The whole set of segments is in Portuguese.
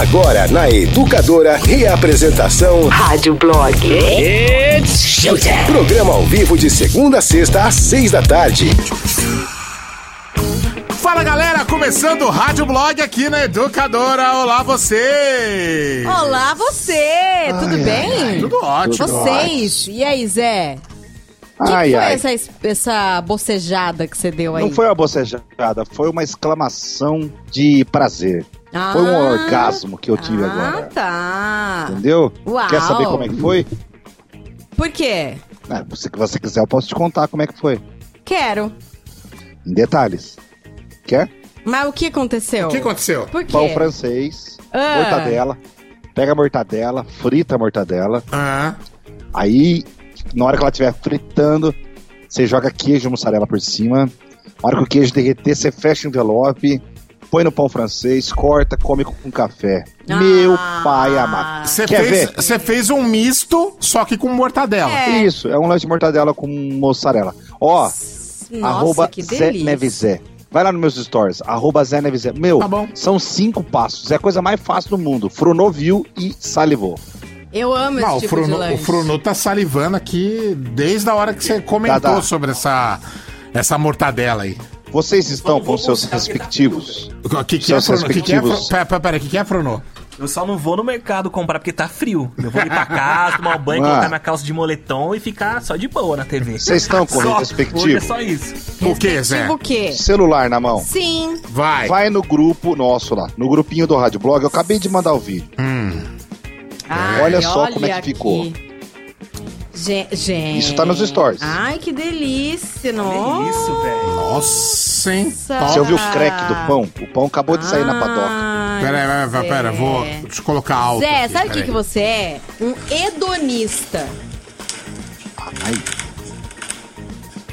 Agora na Educadora, reapresentação Rádio Blog. It's showtime. Programa ao vivo de segunda a sexta às seis da tarde. Fala galera, começando o Rádio Blog aqui na Educadora. Olá você! Olá você, tudo bem? Tudo ótimo. Vocês, e aí Zé? O que, Ai, que foi ai. essa, essa bocejada que você deu aí? Não foi uma bocejada, foi uma exclamação de prazer. Ah. Foi um orgasmo que eu tive ah, agora. tá. Entendeu? Uau. Quer saber como é que foi? Por quê? Ah, se você quiser, eu posso te contar como é que foi. Quero. Em detalhes. Quer? Mas o que aconteceu? O que aconteceu? Por quê? Pão francês, Ah. mortadela. Pega a mortadela, frita a mortadela. Ah, Aí, na hora que ela estiver fritando, você joga queijo mussarela por cima. Na hora que o queijo derreter, você fecha o envelope, põe no pão francês, corta, come com café. Ah. Meu pai amado. você Quer fez, ver? você fez um misto, só que com mortadela. É. Isso, é um lanche de mortadela com mussarela. Ó, Nossa, arroba que Zé. Nevezé. Vai lá nos meus stories, arroba Zé Nevezé. Meu, Tá bom. são cinco passos. É a coisa mais fácil do mundo. Frunou, viu e salivou. Eu amo Não, esse tipo Fruno, de lanche. o Fruno tá salivando aqui desde a hora que você comentou Tá, tá. sobre essa, essa mortadela aí. Vocês estão com seus respectivos. O que, que é Seus Fruno? O que, que é respectivos. Pera, pera, pera, o que, que é Fruno? Eu só não vou no mercado comprar porque tá frio. Eu vou ir pra casa, tomar um banho, Ah. colocar minha calça de moletom e ficar só de boa na TV. Vocês estão com Só, respectivo? É só isso. O que, Zé? O quê? Celular na mão. Sim. Vai. Vai no grupo nosso lá, no grupinho do Rádio Blog. Eu acabei de mandar o vídeo. Ai, Olha só como é que aqui. ficou. Gen- Gente. Isso tá nos stories. Ai, que delícia, É nossa. isso, velho. Nossa, hein? Você ouviu o crack do pão? O pão acabou de sair na padoca. Pera aí, pera, pera, vou. Eu colocar alto. Zé, aqui, sabe o que, que você é? Um hedonista. Ai.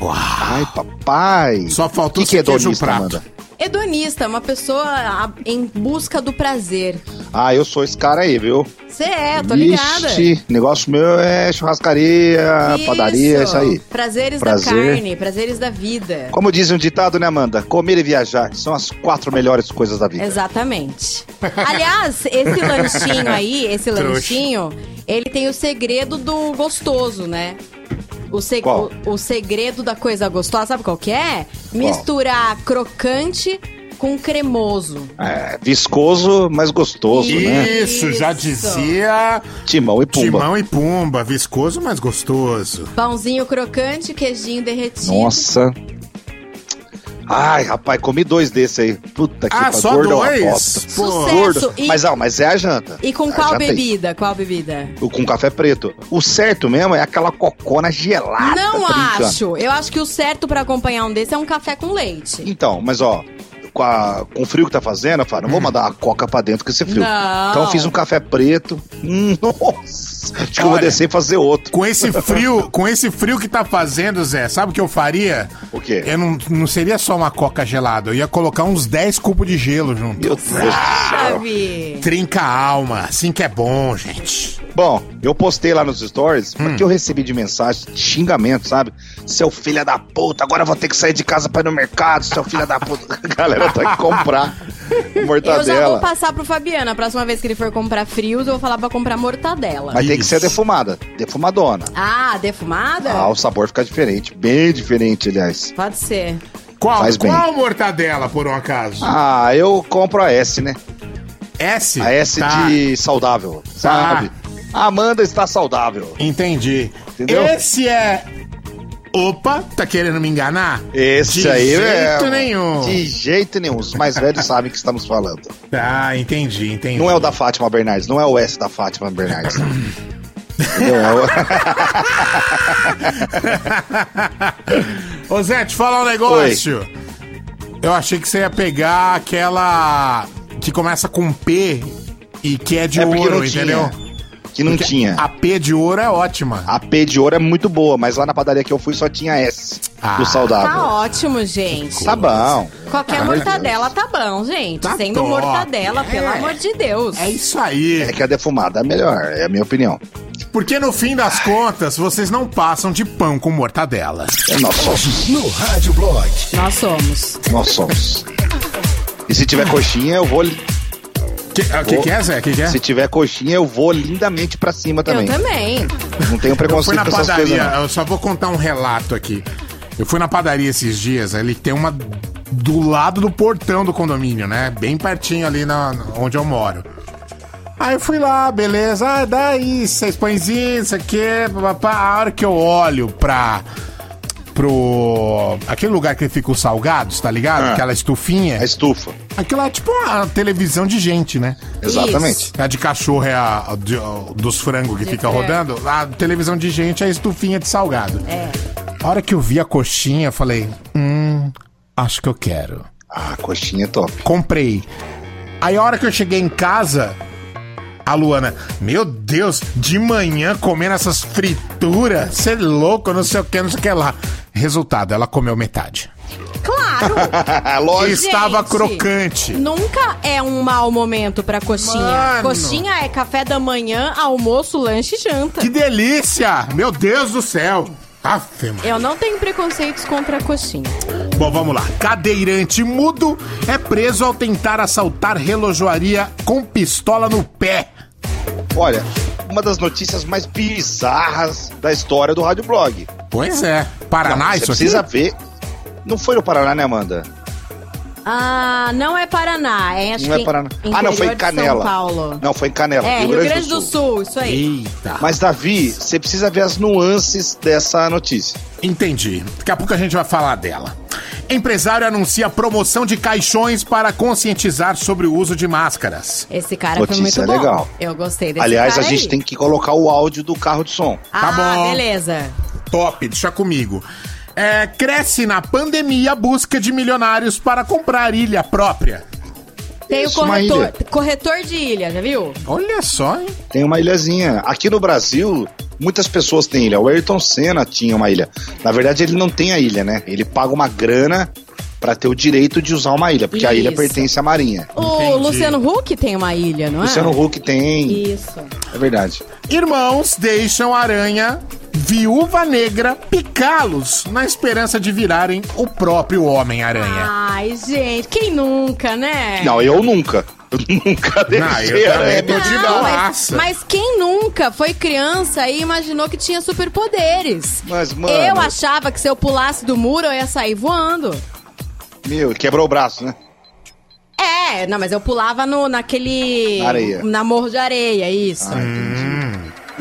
Ai, papai. Só faltou O que, que é queijo hedonista, prato. Amanda? Hedonista, uma pessoa em busca do prazer. Ah, eu sou esse cara aí, viu? Você é, tô ligada. Ixi, negócio meu é churrascaria, padaria, isso aí. Prazeres Prazer. da carne, prazeres da vida. Como diz um ditado, né, Amanda? Comer e viajar são as quatro melhores coisas da vida. Exatamente. Aliás, esse lanchinho aí, esse lanchinho, ele tem o segredo do gostoso, né? O, se- Qual? o, o segredo da coisa gostosa, sabe qual que é? Misturar crocante com cremoso. É, viscoso, mas gostoso, né? Isso, já Isso. dizia Timão e pumba. Timão e Pumba. Viscoso, mas gostoso. Pãozinho crocante, queijinho derretido. Nossa. Ai, rapaz, comi dois desse aí. Puta que Ah, pariu, só gordo é uma dois? Pô. Sucesso. Gordo. E, Mas, ah, mas é a janta. e com A qual janta aí. bebida? Qual bebida? O Com café preto. O certo mesmo é aquela cocona gelada. Não tá brincando. acho. Eu acho que o certo pra acompanhar um desse é um café com leite. Então, mas ó, com, a- com o frio que tá fazendo, eu falo, não vou mandar a coca pra dentro com esse frio. Não. Então eu fiz um café preto. Hum, Nossa! Acho que eu vou descer e fazer outro. Com esse frio, com esse frio que tá fazendo, Zé, sabe o que eu faria? O quê? Eu não, não seria só uma coca gelada, eu ia colocar uns 10 cubos de gelo junto. Meu Deus do céu. Sabe? Trinca a alma, assim que é bom, gente. Bom, eu postei lá nos stories Hum. porque eu recebi de mensagem, de xingamento, sabe? Seu filho da puta, agora eu vou ter que sair de casa pra ir no mercado, seu filho da puta. A galera tá que comprar Eu já vou mortadela. passar pro Fabiano. A próxima vez que ele for comprar frios, eu vou falar pra comprar mortadela. Mas tem que Isso. ser defumada, defumadona. Ah, defumada? Ah, o sabor fica diferente, bem diferente, aliás. Pode ser. Qual, Faz bem. qual mortadela, por um acaso? Ah, eu compro a S, né? S? A S Tá, de saudável, sabe? A Amanda está saudável. Entendi. Entendeu? Esse é... Opa, tá querendo me enganar? Esse De aí jeito é. nenhum. De jeito nenhum. Os mais velhos sabem o que estamos falando. Ah, entendi, entendi. Não é o da Fátima Bernardes, não é o S da Fátima Bernardes. Entendeu? É o- Ô Zé, te falar um negócio. Eu achei que você ia pegar aquela que começa com P e que é de É ouro, não tinha. Que não Porque tinha. A P de ouro é ótima. A P de ouro é muito boa, mas lá na padaria que eu fui só tinha S Ah. do Tá saudável. ótimo, gente. Tá bom. Qualquer Pelo de mortadela tá bom, gente. Tá Sendo top. mortadela, pelo É. amor de Deus. É isso aí. É que a defumada é melhor, é a minha opinião. Porque no fim das contas, vocês não passam de pão com mortadela. É nós somos. No Rádio Blog. Nós somos. Nós somos. E se tiver coxinha, eu vou. Que, o que, que é, Zé? O que, que é? Se tiver coxinha, eu vou lindamente pra cima também. Eu também. Não tenho Eu fui preconceito na com essas coisas, padaria, não. eu só vou contar um relato aqui. Eu fui na padaria esses dias, ali tem uma do lado do portão do condomínio, né? Bem pertinho ali na, onde eu moro. Aí eu fui lá, beleza, ah, dá aí, seis pãezinhos, isso aqui. A hora que eu olho pra. Pro. aquele lugar que fica os salgados, tá ligado? Ah. Aquela estufinha. A estufa. Aquilo é tipo uma televisão de gente, né? Exatamente. A de cachorro é a, a de- a dos frangos que De fica frango. rodando. A televisão de gente é a estufinha de salgado. É. A hora que eu vi a coxinha, eu falei: Hum, acho que eu quero. Ah, coxinha é top. Comprei. Aí a hora que eu cheguei em casa, a Luana, meu Deus, de manhã comendo essas frituras, você é louco, não sei o que, não sei o que lá. Resultado, ela comeu metade. Claro! Lógico. Estava crocante. Nunca é um mau momento pra coxinha. Mano. Coxinha é café da manhã, almoço, lanche e janta. Que delícia! Meu Deus do céu! Afe. Eu não tenho preconceitos contra a coxinha. Bom, vamos lá. Cadeirante mudo é preso ao tentar assaltar relojoaria com pistola no pé. Olha, uma das notícias mais bizarras da história do Rádio Blog. Pois é. Paraná, Não, isso aqui? precisa ver. Não foi no Paraná, né, Amanda? Ah, não é Paraná. É, acho não que é Paraná. Ah, não, foi em Canela. São Paulo. Não, foi em Canela, É, Rio Grande do Sul, isso aí. Eita. Mas, Davi, você precisa ver as nuances dessa notícia. Entendi. Daqui a pouco a gente vai falar dela. Empresário anuncia promoção de caixões para conscientizar sobre o uso de máscaras. Esse cara foi Notícia muito bom. legal. Eu gostei desse Aliás, a gente aí. tem que colocar o áudio do carro de som. Ah, Tá bom. beleza. Top, deixa comigo. É, cresce na pandemia a busca de milionários para comprar ilha própria. Tem Isso, o corretor, corretor de ilha, já viu? Olha só, hein? Tem uma ilhazinha. Aqui no Brasil, muitas pessoas têm ilha. O Ayrton Senna tinha uma ilha. Na verdade, ele não tem a ilha, né? Ele paga uma grana pra ter o direito de usar uma ilha, porque a ilha Isso. pertence à Marinha. O Entendi. Luciano Huck tem uma ilha, não é? Luciano Huck tem. Isso. É verdade. Irmãos deixam aranha viúva negra picá-los na esperança de virarem o próprio Homem-Aranha. Ai, gente, quem nunca, né? Não, eu nunca. Eu nunca Não, eu deixei também aranha. tô de Não, mas, mas quem nunca foi criança e imaginou que tinha superpoderes? Mas, mano, Eu achava que se eu pulasse do muro eu ia sair voando. meu, quebrou o braço, né? É, não, mas eu pulava no, naquele. Na areia. Na morro de areia, isso. Ah, entendi.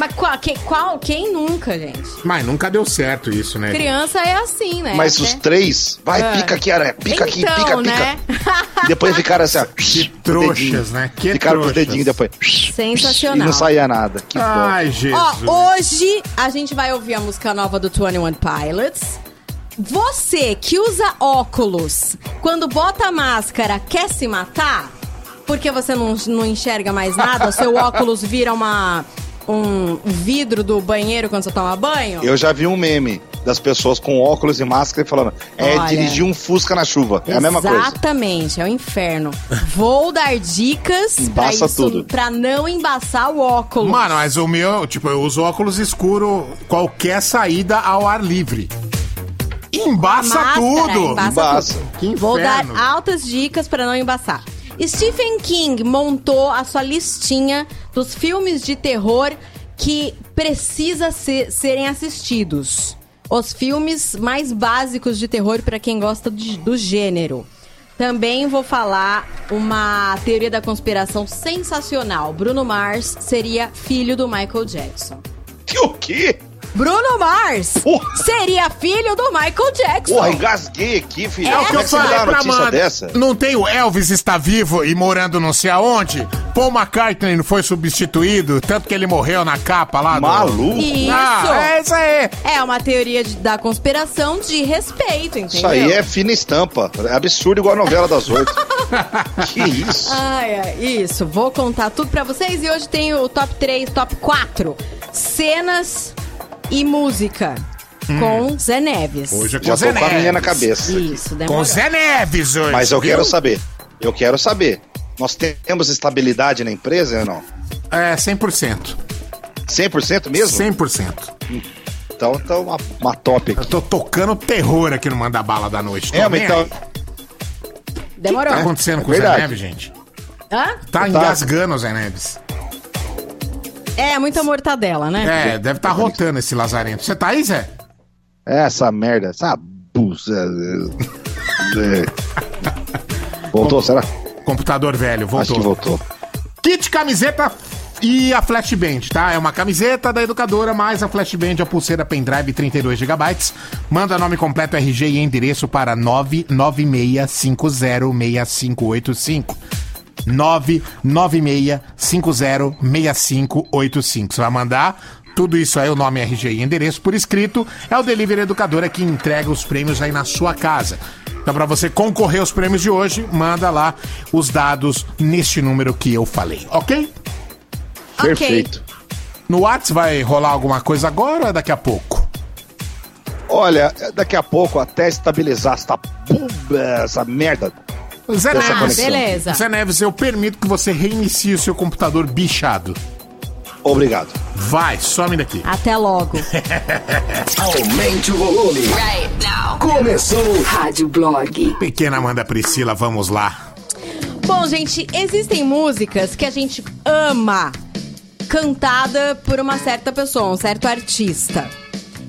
Mas qual, que- qual- quem nunca, gente? Mas nunca deu certo isso, né? Criança é assim, né? Mas os três, vai, Ah. pica aqui, aranha, pica aqui, Então, pica, né? pica. E depois ficaram assim, ó. Que com o trouxas, dedinho. né? Que Ficaram com os trouxas. dedinhos depois. Sensacional. E não saía nada. Que. Ai, Jesus. Ó, hoje a gente vai ouvir a música nova do 21 Pilots. Você que usa óculos, quando bota a máscara, quer se matar? Porque você não, não enxerga mais nada? O seu óculos vira uma, um vidro do banheiro quando você toma banho? Eu já vi um meme das pessoas com óculos e máscara falando: é Olha. dirigir um Fusca na chuva. É a mesma coisa. Exatamente, é o inferno. Vou dar dicas pra isso, tudo. pra não embaçar o óculos. Mano, mas o meu, tipo, eu uso óculos escuro, qualquer saída ao ar livre. Embaça Máscara, tudo! embaça Embaça. tudo. Que Vou dar altas dicas pra não embaçar. Stephen King montou a sua listinha dos filmes de terror que precisa ser- serem assistidos. Os filmes mais básicos de terror pra quem gosta de- do gênero. Também vou falar uma teoria da conspiração sensacional. Bruno Mars seria filho do Michael Jackson. Que o quê? Bruno Mars Porra. seria filho do Michael Jackson. Porra, engasguei aqui, filho. É o que eu é me falei pra notícia Amanda. dessa? Não tem o Elvis está vivo e morando não sei aonde? Paul McCartney não foi substituído, tanto que ele morreu na capa lá do... Maluco. Isso. Ah, é isso aí. É uma teoria de- da conspiração de respeito, entendeu? Isso aí é fina estampa. É absurdo igual a novela das oito. que isso? Ai, ai, isso. Vou contar tudo pra vocês e hoje tem o top 3, top 4. Cenas e música com Zé Neves. Hum. Hoje é com Já Zé tô com a minha na Neves. cabeça. Isso, Com demorou. Zé Neves hoje. Mas eu viu? quero saber. Eu quero saber. Nós temos estabilidade na empresa ou não? É, 100%. 100% mesmo? 100%. Então, então uma, uma top Eu aqui. tô tocando terror aqui no Manda Bala da Noite. Tô É, mas então, aí. O que Demorou. tá acontecendo É com o Zé. Neves, gente? Hã? Tá engasgando, Zé Neves. É, muita mortadela, né? É, deve estar tá rotando esse lazarento. Você tá aí, Zé? Essa merda, essa buza. É. Voltou, será? Computador velho, Acho que voltou. voltou. Kit camiseta e a flashband, tá? É uma camiseta da educadora, mais a flashband, a pulseira pendrive 32GB. Manda nome completo, RG e endereço para 996506585. 996506585. Você vai mandar tudo isso aí, o nome RG e endereço por escrito. É o Delivery Educadora que entrega os prêmios aí na sua casa. Então, para você concorrer aos prêmios de hoje, manda lá os dados neste número que eu falei, ok? Perfeito. No Whats vai rolar alguma coisa agora ou é daqui a pouco? Olha, daqui a pouco, até estabilizar essa, essa merda. Zé Dessa Neves, conexão. beleza. Zé Neves, eu permito que você reinicie o seu computador bichado. Obrigado. Vai, some daqui. Até logo. Aumente o volume. Right now. Começou. Rádio Blog. Pequena Amanda Priscila, vamos lá. Bom, gente, existem músicas que a gente ama cantada por uma certa pessoa, um certo artista.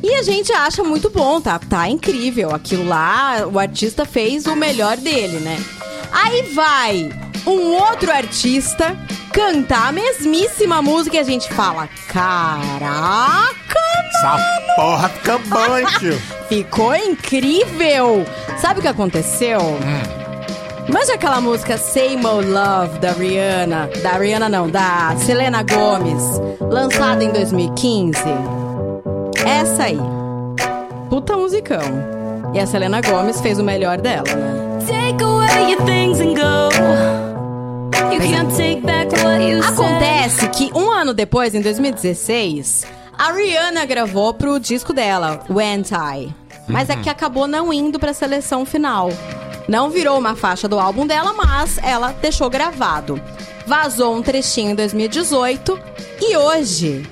E a gente acha muito bom, tá? Tá incrível. Aquilo lá, o artista fez o melhor dele, né? Aí vai um outro artista cantar a mesmíssima música e a gente fala: Caraca, Essa porra fica bom, hein, tio? Ficou incrível! Sabe o que aconteceu? Imagina aquela música Same Old Love da Rihanna. Da Rihanna não, da Selena Gomez. Lançada em 2015. Essa aí. Puta musicão. E a Selena Gomez fez o melhor dela, né? Take Acontece que um ano depois, em 2016, a Rihanna gravou pro disco dela, When I. Mas é que acabou não indo pra seleção final. Não virou uma faixa do álbum dela, mas ela deixou gravado. Vazou um trechinho em 2018 e hoje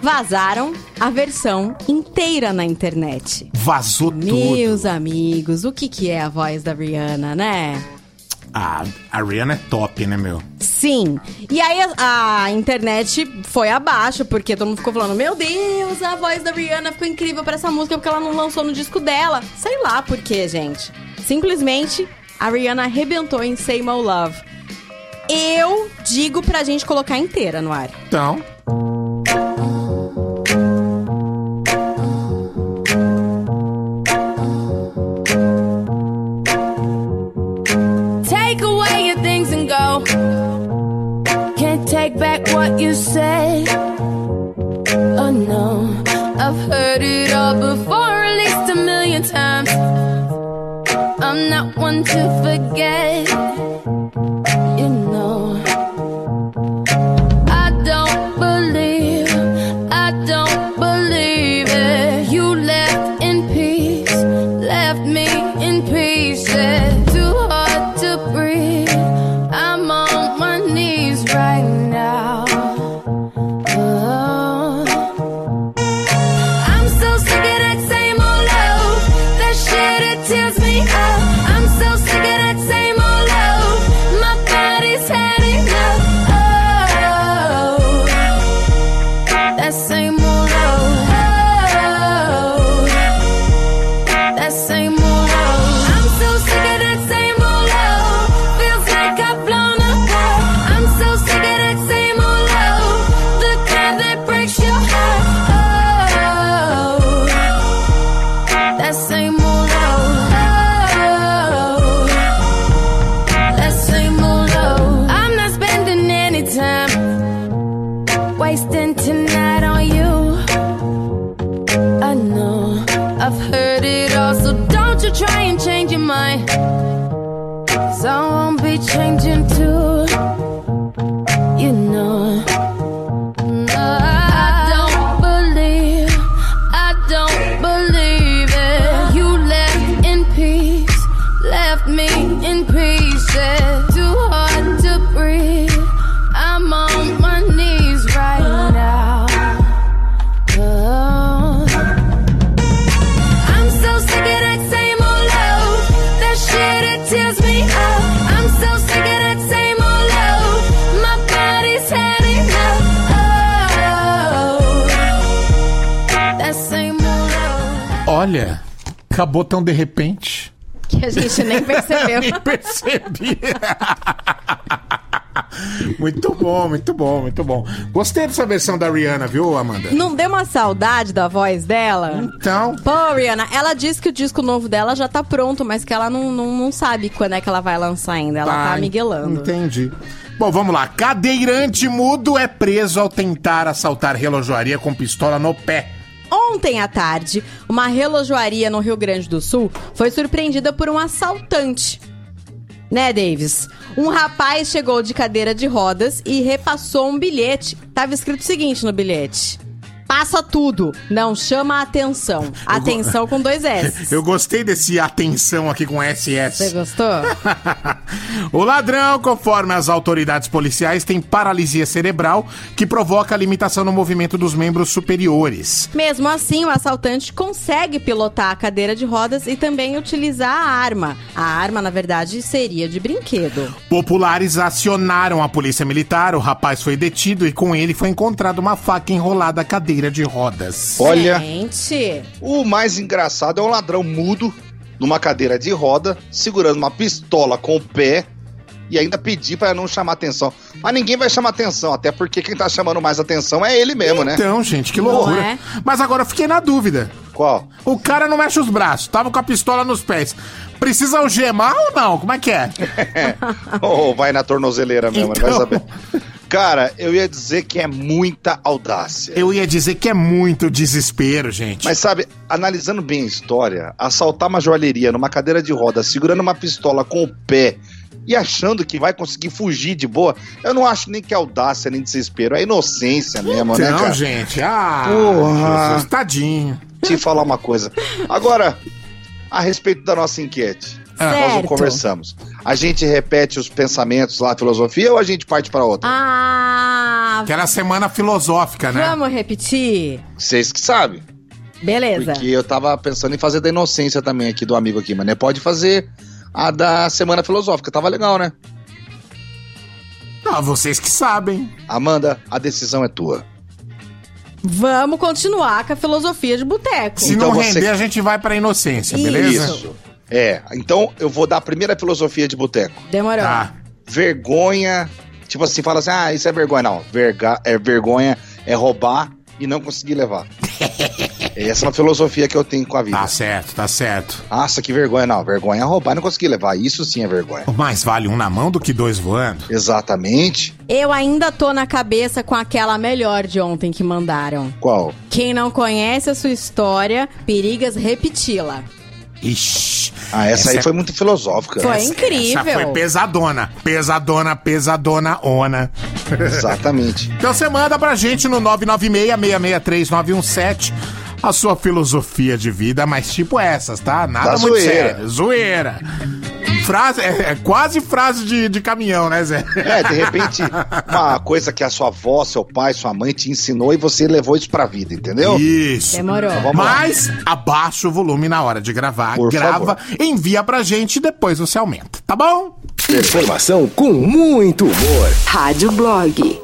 vazaram a versão inteira na internet. Vazou tudo. Meus amigos, o que, que é a voz da Rihanna, né? Ah, a Rihanna é top, né, meu? Sim. E aí a, a internet foi abaixo, porque todo mundo ficou falando: Meu Deus, a voz da Rihanna ficou incrível pra essa música porque ela não lançou no disco dela. Sei lá por quê, gente. Simplesmente a Rihanna arrebentou em Say My Love. Eu digo pra gente colocar inteira no ar. Então, you said. Oh no, I've heard it all before, at least a million times. I'm not one to forget. Tão de repente. Que a gente nem percebeu. Nem percebi. muito bom, muito bom, muito bom. Gostei dessa versão da Rihanna, viu, Amanda? Não deu uma saudade da voz dela? Então, Pô, Rihanna, ela disse que o disco novo dela já tá pronto, mas que ela não, não, não sabe quando é que ela vai lançar ainda. Ela tá Ai, miguelando. Entendi. Bom, vamos lá. Cadeirante mudo é preso ao tentar assaltar relojoaria com pistola no pé. Ontem à tarde, uma relojoaria no Rio Grande do Sul foi surpreendida por um assaltante. Né, Davis? Um rapaz chegou de cadeira de rodas e repassou um bilhete. Tava escrito o seguinte no bilhete: Passa tudo, não chama atenção. Atenção com dois S. Eu gostei desse atenção aqui com Você SS. gostou? o ladrão, conforme as autoridades policiais, tem paralisia cerebral que provoca limitação no movimento dos membros superiores. Mesmo assim, o assaltante consegue pilotar a cadeira de rodas e também utilizar a arma. A arma, na verdade, seria de brinquedo. Populares acionaram a polícia militar, o rapaz foi detido e com ele foi encontrada uma faca enrolada à cadeira de rodas. Olha, Gente, o mais engraçado é um ladrão mudo numa cadeira de roda, segurando uma pistola com o pé e ainda pedir pra não chamar atenção. Mas ninguém vai chamar atenção, até porque quem tá chamando mais atenção é ele mesmo, né? Então, gente, que loucura. é? Mas agora eu fiquei na dúvida. Qual? O cara não mexe os braços, tava com a pistola nos pés. Precisa algemar ou não? Como é que é? Ou vai na tornozeleira mesmo, Então. vai saber. Cara, eu ia dizer que é muita audácia. Eu ia dizer que é muito desespero, gente. Mas sabe, analisando bem a história, assaltar uma joalheria numa cadeira de roda, segurando uma pistola com o pé e achando que vai conseguir fugir de boa, eu não acho nem que é audácia nem desespero, é inocência mesmo, né, Então, cara? gente, ah, Porra. Jesus, tadinho. Te falar uma coisa. Agora, a respeito da nossa enquete, nós não Certo. conversamos. A gente repete os pensamentos lá, a filosofia, ou a gente parte pra outra? ah, Que era a semana filosófica, né? vamos repetir? Vocês que sabem. Beleza. Porque eu tava pensando em fazer da inocência também aqui do amigo aqui, mas né? Pode fazer a da semana filosófica, tava legal, né? Ah, vocês que sabem. Amanda, a decisão é tua. Vamos continuar com a filosofia de boteco. Se Então não você- render, a gente vai pra inocência, Isso. beleza? Isso. É, então eu vou dar a primeira filosofia de boteco. Demorou. Tá. Vergonha, tipo assim, fala assim, ah, isso é vergonha. Não, verga, é vergonha é roubar e não conseguir levar. Essa é uma filosofia que eu tenho com a vida. Tá certo, tá certo. Nossa, que vergonha. Não, vergonha é roubar e não conseguir levar. Isso sim é vergonha. Mais vale um na mão do que dois voando. Exatamente. Eu ainda tô na cabeça com aquela melhor de ontem que mandaram. Qual? Quem não conhece a sua história, perigas repeti-la. Ixi. Ah, essa, aí é- foi muito filosófica. Foi essa- incrível. Essa foi pesadona. Pesadona, pesadona, ona. Exatamente. Então você manda pra gente no 996-663-917 a sua filosofia de vida, mas tipo essas, tá? Nada Da muito zoeira. sério. Zoeira. Frase, é, é quase frase de, de caminhão, né, Zé? É, de repente, uma coisa que a sua avó, seu pai, sua mãe te ensinou e você levou isso pra vida, entendeu? Isso. Demorou. Lá. Mas abaixa o volume na hora de gravar. Por grava, favor. envia pra gente e depois você aumenta, tá bom? Informação com muito humor. Rádio Blog.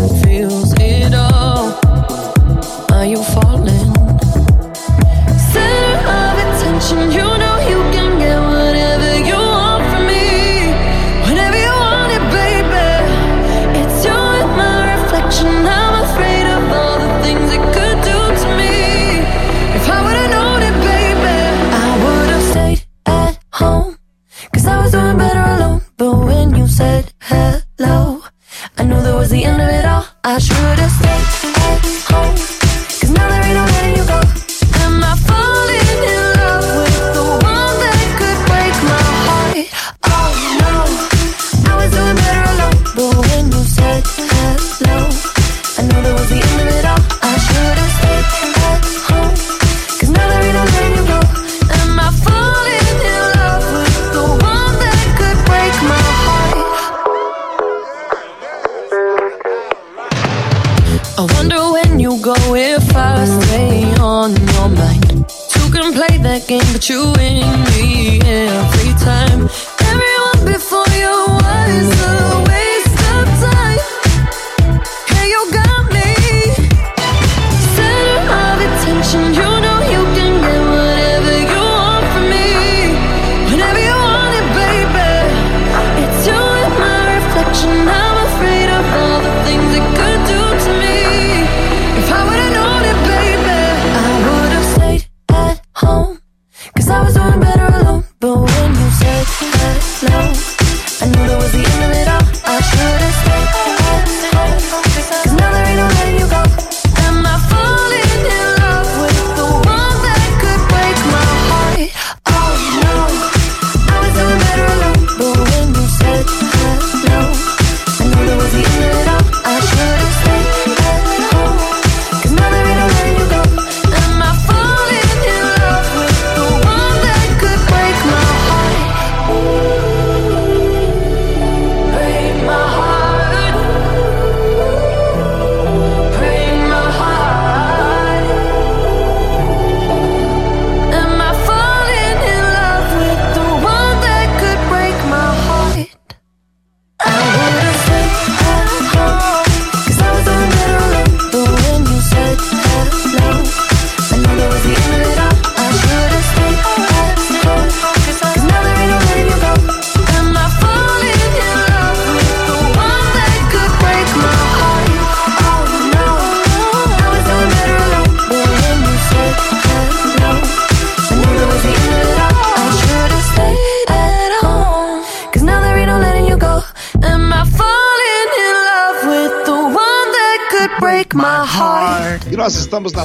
Are you falling? Center of attention, you know you can get whatever you want from me. You baby. It's you and my reflection. I'm afraid of all the things it could do to me. If I would've known it, baby, I would've stayed at home. Cause I was doing better alone. But when you said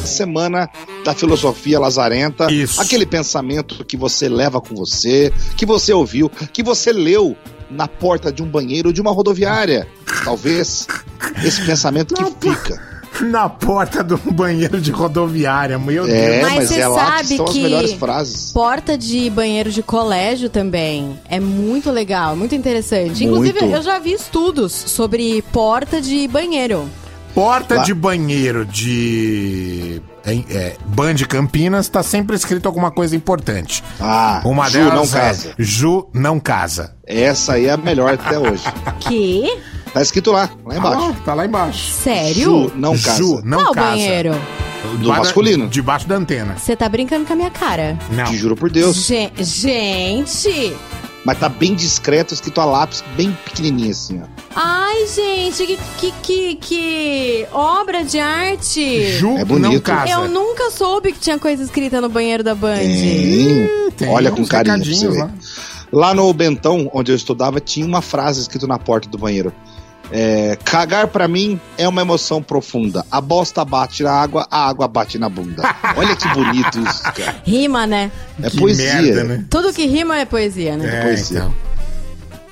semana da filosofia lazarenta. Isso. Aquele pensamento que você leva com você, que você ouviu, que você leu na porta de um banheiro de uma rodoviária. Talvez esse pensamento que fica. Na porta do banheiro de rodoviária, meu É, Deus. Mas mas, você é que sabe estão as que- melhores frases. Porta de banheiro de colégio também é muito legal, muito interessante. Inclusive, Muito. eu já vi estudos sobre porta de banheiro. Porta Lá- de banheiro de em, é, Band Campinas tá sempre escrito alguma coisa importante. Ah, Uma Ju delas não é casa. Ju não casa. Essa aí é a melhor até hoje. Que? Tá escrito lá, lá embaixo. Ah, tá lá embaixo. Sério? Ju não casa. Ju não Qual casa. banheiro? Do masculino. Debaixo da antena. Você tá brincando com a minha cara. Não. Te juro por Deus. Gen- gente! Mas tá bem discreto, escrito a lápis, bem pequenininho assim, ó. Ai, gente, que, que, que, que obra de arte! Ju É bonito. não casa. Eu nunca soube que tinha coisa escrita no banheiro da Band. Tem. Tem Olha com carinho pra você lá. Lá no Bentão, onde eu estudava, tinha uma frase escrita na porta do banheiro. É, cagar pra mim é uma emoção profunda. A bosta bate na água, a água bate na bunda. Olha que bonito isso, cara. Rima, né? É Que poesia. merda, né? Tudo que rima é poesia, né? É, poesia. então.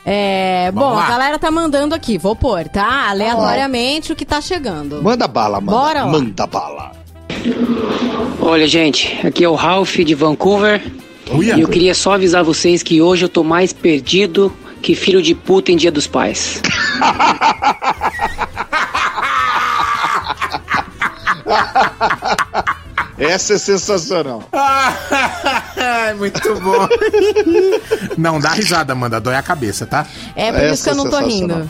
É, Vamos bom, lá. a galera tá mandando aqui, vou pôr, tá? Aleatoriamente o que tá chegando. Manda bala, manda. Bora lá. Manda bala. Olha, gente, aqui é o Ralph de Vancouver. Uia. E eu queria só avisar vocês que hoje eu tô mais perdido que filho de puta em Dia dos Pais. Essa é sensacional. Muito bom. não dá risada, Amanda. Dói a cabeça, tá? É por isso que eu não tô é rindo. sensacional.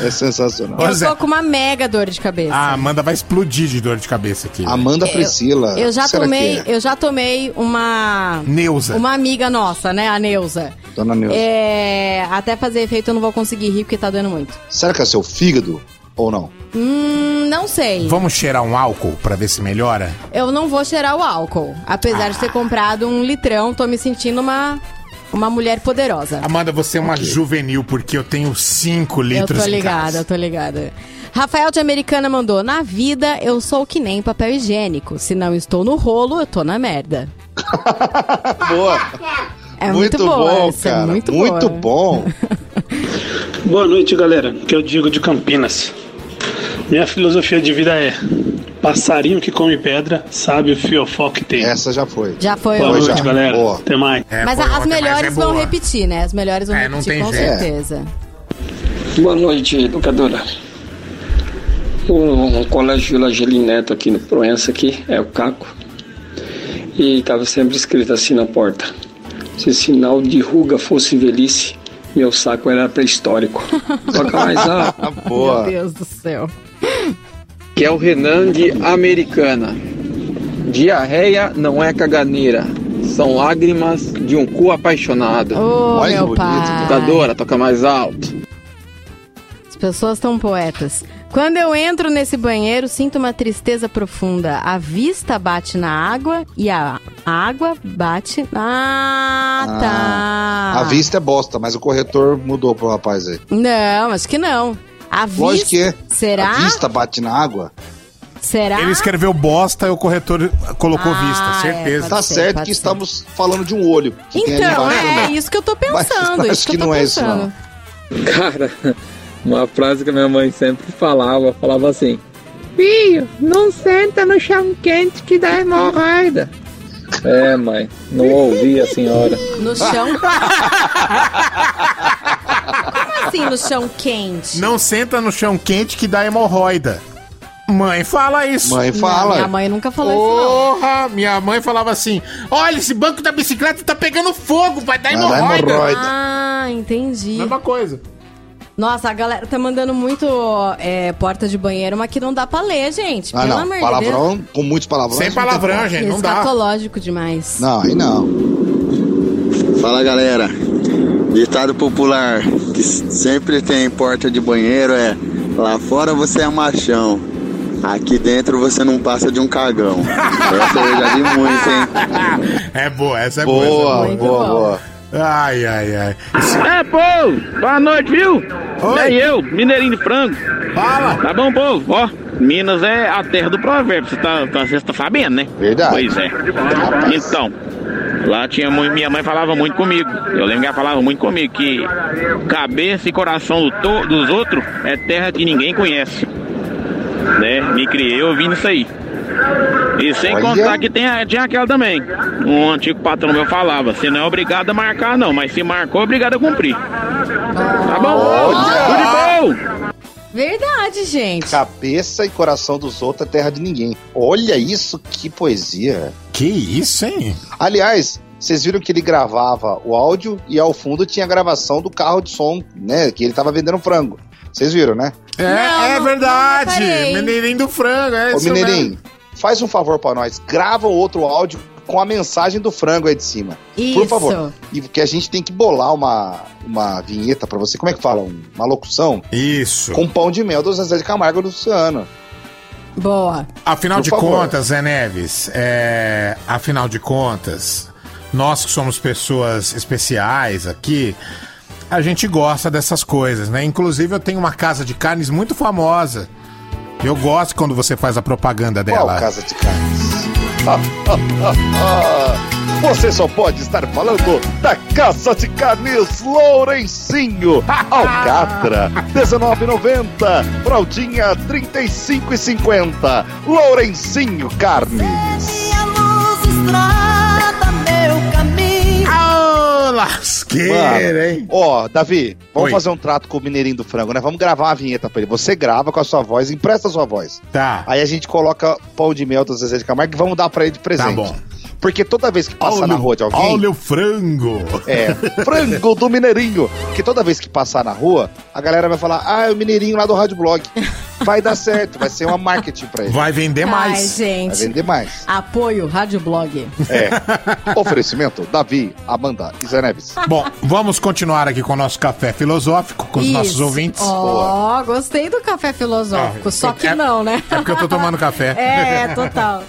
É sensacional. Eu tô com uma mega dor de cabeça. A Amanda vai explodir de dor de cabeça aqui. Amanda Priscila. Eu já tomei, é? eu já tomei uma Neuza. uma amiga nossa, né, a Neuza. Dona Neuza. É, até fazer efeito eu não vou conseguir rir porque tá doendo muito. Será que é seu fígado ou não? Hum, não sei. Vamos cheirar um álcool pra ver se melhora? Eu não vou cheirar o álcool. Apesar de ter comprado um litrão, tô me sentindo uma uma mulher poderosa. Amanda, você é uma juvenil, porque eu tenho 5 Eu litros tô em ligada, eu tô ligada. Rafael de Americana mandou: Na vida eu sou que nem papel higiênico. Se não estou no rolo, eu tô na merda. Boa. É muito, boa. bom, essa, é cara. muito, muito boa. bom. Boa noite, galera. Que eu digo de Campinas. Minha filosofia de vida é: passarinho que come pedra sabe o fiofó que tem. Essa já foi. Já foi Boa noite, já. galera. Boa. Até mais. É, Mas as mas melhores é vão boa. repetir, né? As melhores vão É, não repetir tem com jeito. certeza. Boa noite, educadora. O, o colégio Vila Angelim Neto aqui no Proença aqui é o Caco. E tava sempre escrito assim na porta: se sinal de ruga fosse velhice, meu saco era pré-histórico. Toca mais alto. Boa. Meu Deus do céu. Que é o Renan de Americana. Diarreia não é caganeira. São lágrimas de um cu apaixonado. Ô, Olha que meu bonito, pai. Tocadora, toca mais alto. As pessoas estão poetas. Quando eu entro nesse banheiro, sinto uma tristeza profunda. A vista bate na água e a água bate. Ah, tá. A vista é bosta, mas o corretor mudou pro rapaz aí. Não, acho que não. A vista. Lógico que é. Será? A vista bate na água. Será? Ele escreveu bosta e o corretor colocou Ah, vista, é, certeza. pode Tá ser, certo que ser. estamos falando de um olho. Que tem ali Então, é também. isso que eu tô pensando. Mas isso acho que, que não é isso, pensando. Cara, uma frase que minha mãe sempre falava, falava assim: Filho, não senta no chão quente que dá hemorroida. É, mãe, não ouvi a senhora. No chão. Como assim no chão quente? Não senta no chão quente que dá hemorroida. Mãe, fala isso. Mãe Não, fala. minha mãe nunca falou isso, Porra, minha mãe falava assim: Olha, esse banco da bicicleta tá pegando fogo, vai dar hemorroida. não. Ah, entendi. Mesma coisa. Nossa, a galera tá mandando muito é, porta de banheiro, mas que não dá pra ler, gente. Ah, Pelo não. amor de Palavrão, com muitos palavrões. Sem palavrão, gente, não dá. Escatológico demais. Não, aí não. Fala galera, ditado popular que sempre tem porta de banheiro é lá fora você é machão, aqui dentro você não passa de um cagão. Essa eu já vi muito, hein? É boa, essa é boa. essa é Boa, boa, boa. Ai, ai, ai. É, povo! Boa noite, viu? Oi. É eu, Mineirinho de Frango. Fala. Tá bom, povo? Ó, Minas é a terra do provérbio, você tá, tá, você tá sabendo, né? Verdade. Pois é. Então, lá tinha muito, minha mãe falava muito comigo. Eu lembro que ela falava muito comigo que cabeça e coração do to- dos outros é terra que ninguém conhece. Né? Me criei ouvindo isso aí. E sem Olha. contar que tem, a- tinha aquela também. Um antigo patrão meu falava: você não é obrigado a marcar, não, mas se marcou, é obrigado a cumprir. Tá bom? Tudo de bom! Verdade, gente. Cabeça e coração dos outros é terra de ninguém. Olha isso, que poesia. Que isso, hein? Aliás, vocês viram que ele gravava o áudio e ao fundo tinha a gravação do carro de som, né? Que ele tava vendendo frango. Vocês viram, né? É, Não, é verdade. Mineirinho do frango, é Ô, isso Mineirinho, mesmo. Faz um favor pra nós. Grava outro áudio com a mensagem do frango aí de cima. Isso. Por favor. E que a gente tem que bolar uma, uma vinheta pra você. Como é que fala? Um- Uma locução? Isso. Com pão de mel do Zezé de Camargo e do Luciano. Boa. Afinal Por de favor. contas, Zé Neves, é, afinal de contas, nós que somos pessoas especiais aqui, a gente gosta dessas coisas, né? Inclusive, eu tenho uma casa de carnes muito famosa. Eu gosto quando você faz a propaganda Qual dela. casa de carnes? Você só pode estar falando da Casa de Carnes Lourencinho. Alcatra, R$19,90. Fraldinha, R$35,50. Lourencinho Carnes. Lasqueira, hein? Ó, Davi, vamos Oi. fazer um trato com o Mineirinho do Frango, né? Vamos gravar uma vinheta pra ele. Você grava com a sua voz, empresta a sua voz. Tá. Aí a gente coloca pão de mel do Zezé de Camargo e vamos dar pra ele de presente. Tá bom. Porque toda vez que passar Olha na rua de alguém. Olha o frango. É, frango do Mineirinho. Porque toda vez que passar na rua, a galera vai falar: Ah, é o Mineirinho lá do Rádio Blog. Vai dar certo, vai ser uma marketing pra ele. Vai vender Ai, mais. Vai gente. vender mais. Apoio, Rádio Blog. É. Oferecimento: Davi, Amanda e Zé Neves. Bom, vamos continuar aqui com o nosso café filosófico com os nossos Isso. ouvintes. Ó, gostei do café filosófico. Ah, só que é- não, né? É porque eu tô tomando café. É, total.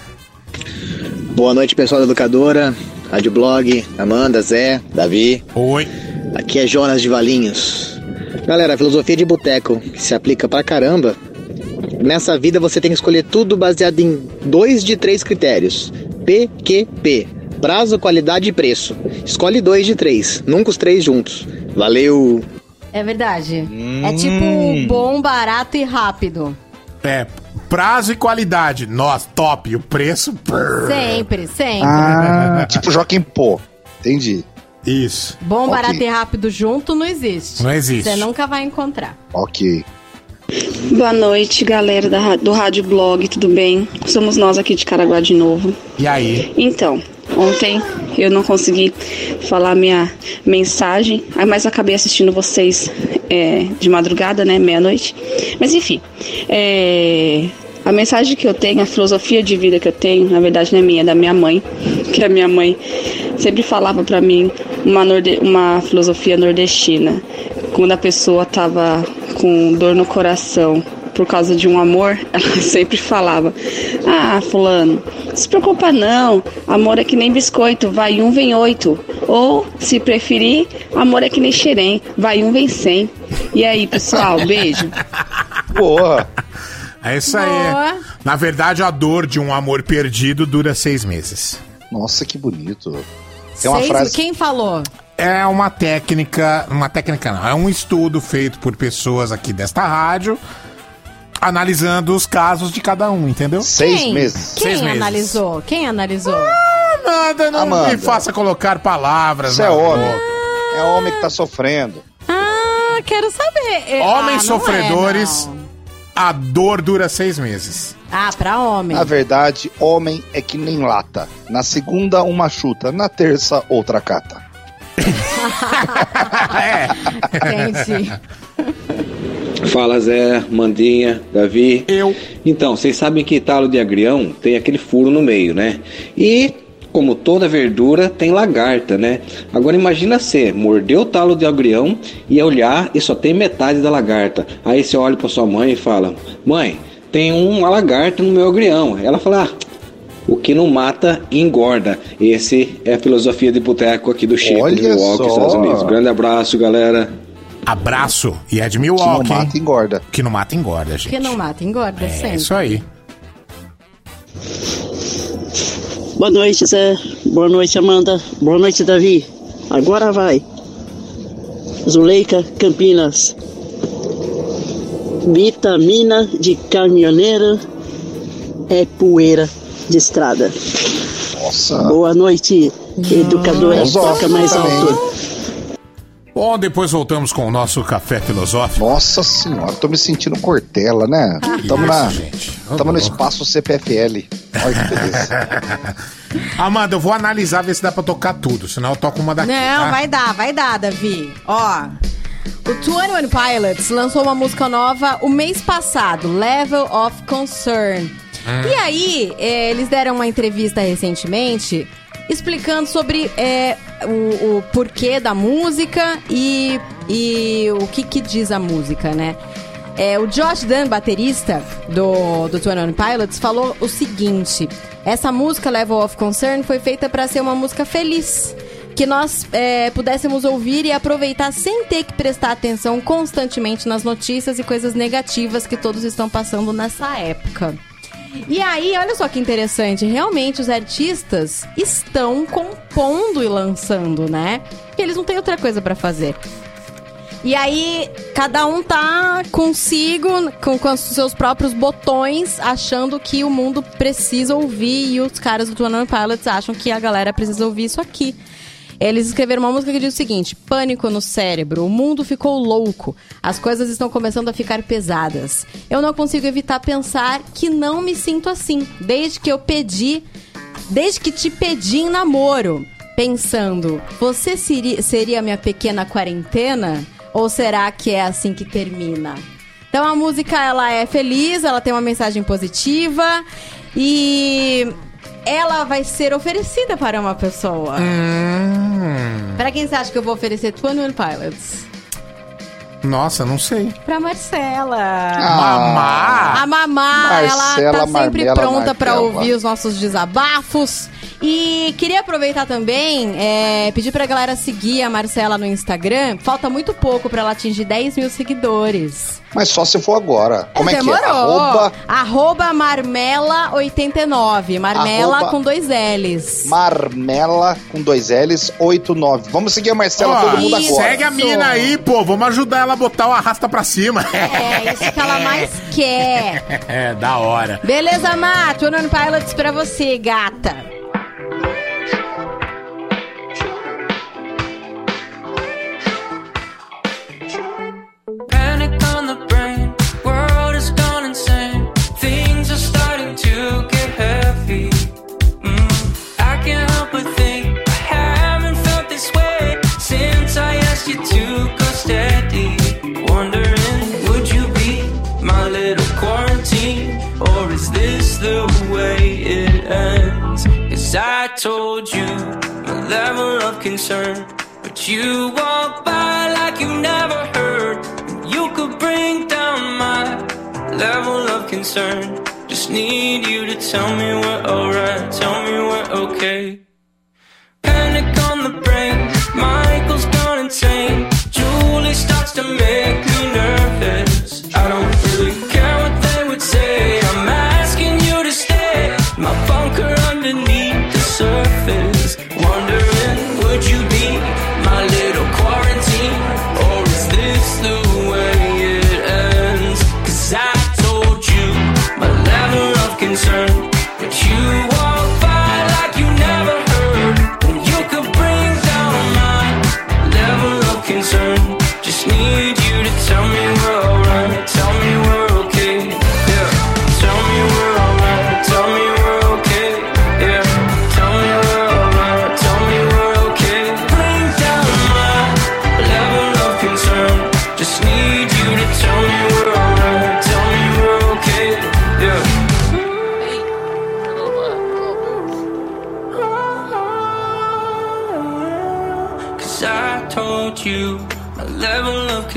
Boa noite, pessoal da Educadora, Rádio Blog, Amanda, Zé, Davi. Oi. Aqui é Jonas de Valinhos. Galera, a filosofia de boteco, que se aplica pra caramba. Nessa vida você tem que escolher tudo baseado em dois de três critérios: PQP. Prazo, qualidade e preço. Escolhe dois de três, nunca os três juntos. Valeu! É verdade. É tipo bom, barato e rápido. É, prazo e qualidade. Nossa, top. E o preço. prrr. Sempre, sempre. Ah, tipo Joaquim Pô. Entendi. Isso. Bom, ok. barato e rápido junto não existe. Não existe. Você nunca vai encontrar. Ok. Boa noite, galera da, do Rádio Blog, tudo bem? Somos nós aqui de Caraguá de novo. E aí? Então, Ontem eu não consegui falar minha mensagem, mas acabei assistindo vocês é, de madrugada, né? Meia-noite. Mas enfim, é, a mensagem que eu tenho, a filosofia de vida que eu tenho, na verdade não é minha, é da minha mãe, que a minha mãe sempre falava pra mim uma, norde- uma filosofia nordestina. Quando a pessoa tava com dor no coração por causa de um amor, ela sempre falava: Ah, Fulano, não se preocupa não, amor é que nem biscoito, vai um, vem oito. Ou, se preferir, amor é que nem xerém, vai um, vem cem. E aí, pessoal, beijo. Boa. É isso aí. Boa. Na verdade, a dor de um amor perdido dura seis meses. Nossa, que bonito. Tem uma Seis- frase. Quem falou? É uma técnica, uma técnica não, é um estudo feito por pessoas aqui desta rádio, analisando os casos de cada um, entendeu? Seis Quem? meses. Quem Seis meses. analisou? Quem analisou? Amanda, não Amanda. me faça colocar palavras Você é homem. boca. É homem que tá sofrendo. Ah, quero saber. É, Homens ah, é, sofredores, não. a dor dura seis meses. Ah, pra homem. Na verdade, homem é que nem lata. Na segunda, uma chuta. Na terça, outra cata. Entendi. Fala Zé, Mandinha, Davi. Eu. Então, vocês sabem que talo de agrião tem aquele furo no meio, né? E, como toda verdura, tem lagarta, né? Agora imagina você morder o talo de agrião e olhar e só tem metade da lagarta. Aí você olha pra sua mãe e fala: Mãe, tem uma lagarta no meu agrião. Ela fala: ah, o que não mata, engorda. Esse é a filosofia de boteco aqui do Chico, de Olha Milwaukee, só. Estados Unidos. Grande abraço, galera. Abraço. E é de Que não Milwaukee. mata, engorda. Que não mata, engorda, gente. Que não mata, engorda É sempre. isso aí. Boa noite, Zé. Boa noite, Amanda. Boa noite, Davi. Agora vai. Zuleika, Campinas. Vitamina de caminhoneiro é poeira de estrada. Nossa. Boa noite, educador. Filosófico Toca mais também. alto. Bom, depois voltamos com o nosso café filosófico. Nossa senhora, tô me sentindo Cortella, né? Tamo, Isso, na, gente. tamo no espaço CPFL. Olha que beleza. Amanda, eu vou analisar ver se dá pra tocar tudo, senão eu toco uma daqui. Não, tá? vai dar, vai dar, Davi. Ó, o 21 Pilots lançou uma música nova o mês passado, Level of Concern. E aí, é, eles deram uma entrevista recentemente explicando sobre é, o, o porquê da música e, e o que, que diz a música, né? É, o Josh Dunn, baterista do, do 21 Pilots, falou o seguinte: essa música Level of Concern foi feita para ser uma música feliz. Que nós é, pudéssemos ouvir e aproveitar sem ter que prestar atenção constantemente nas notícias e coisas negativas que todos estão passando nessa época. E aí, olha só que interessante, realmente os artistas estão compondo e lançando, né? Porque eles não têm outra coisa pra fazer. E aí, cada um tá consigo, com, com os seus próprios botões, achando que o mundo precisa ouvir. E os caras do Tuanon Pilots acham que a galera precisa ouvir isso aqui. Eles escreveram uma música que diz o seguinte: Pânico no cérebro, o mundo ficou louco, as coisas estão começando a ficar pesadas. Eu não consigo evitar pensar que não me sinto assim, desde que eu pedi, desde que te pedi em namoro, pensando, você seria, minha pequena quarentena? Ou será que é assim que termina? Então a música ela é feliz, ela tem uma mensagem positiva e ela vai ser oferecida para uma pessoa. Hum, Para quem você acha que eu vou oferecer 21 Pilots? nossa, não sei. Pra Marcela. Mamá? A Mamá, Marcela ela tá sempre Marmela pronta pra Martela. ouvir os nossos desabafos. E queria aproveitar também, é, pedir pra galera seguir a Marcela no Instagram. Falta muito pouco pra ela atingir 10 mil seguidores. Mas só se for agora. Como é que é? Arroba Arroba Marmela89. Marmela Arroba com dois L's. Marmela com dois L's 89. Vamos seguir a Marcela, Ó, todo mundo agora. Segue a mina aí, pô. Vamos ajudar ela a botar o arrasta pra cima. É, isso que ela mais quer. É, da hora. Beleza, Má? 21 Pilots pra você, gata. Steady. Wondering, would you be my little quarantine? Or is this the way it ends? Cause I told you my level of concern. But you walk by like you never heard. You could bring down my level of concern. Just need you to tell me we're alright. Tell me we're okay. Panic on the brain. Michael's gone insane. To make me nervous.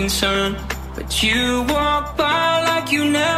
Concern. But you walk by like you never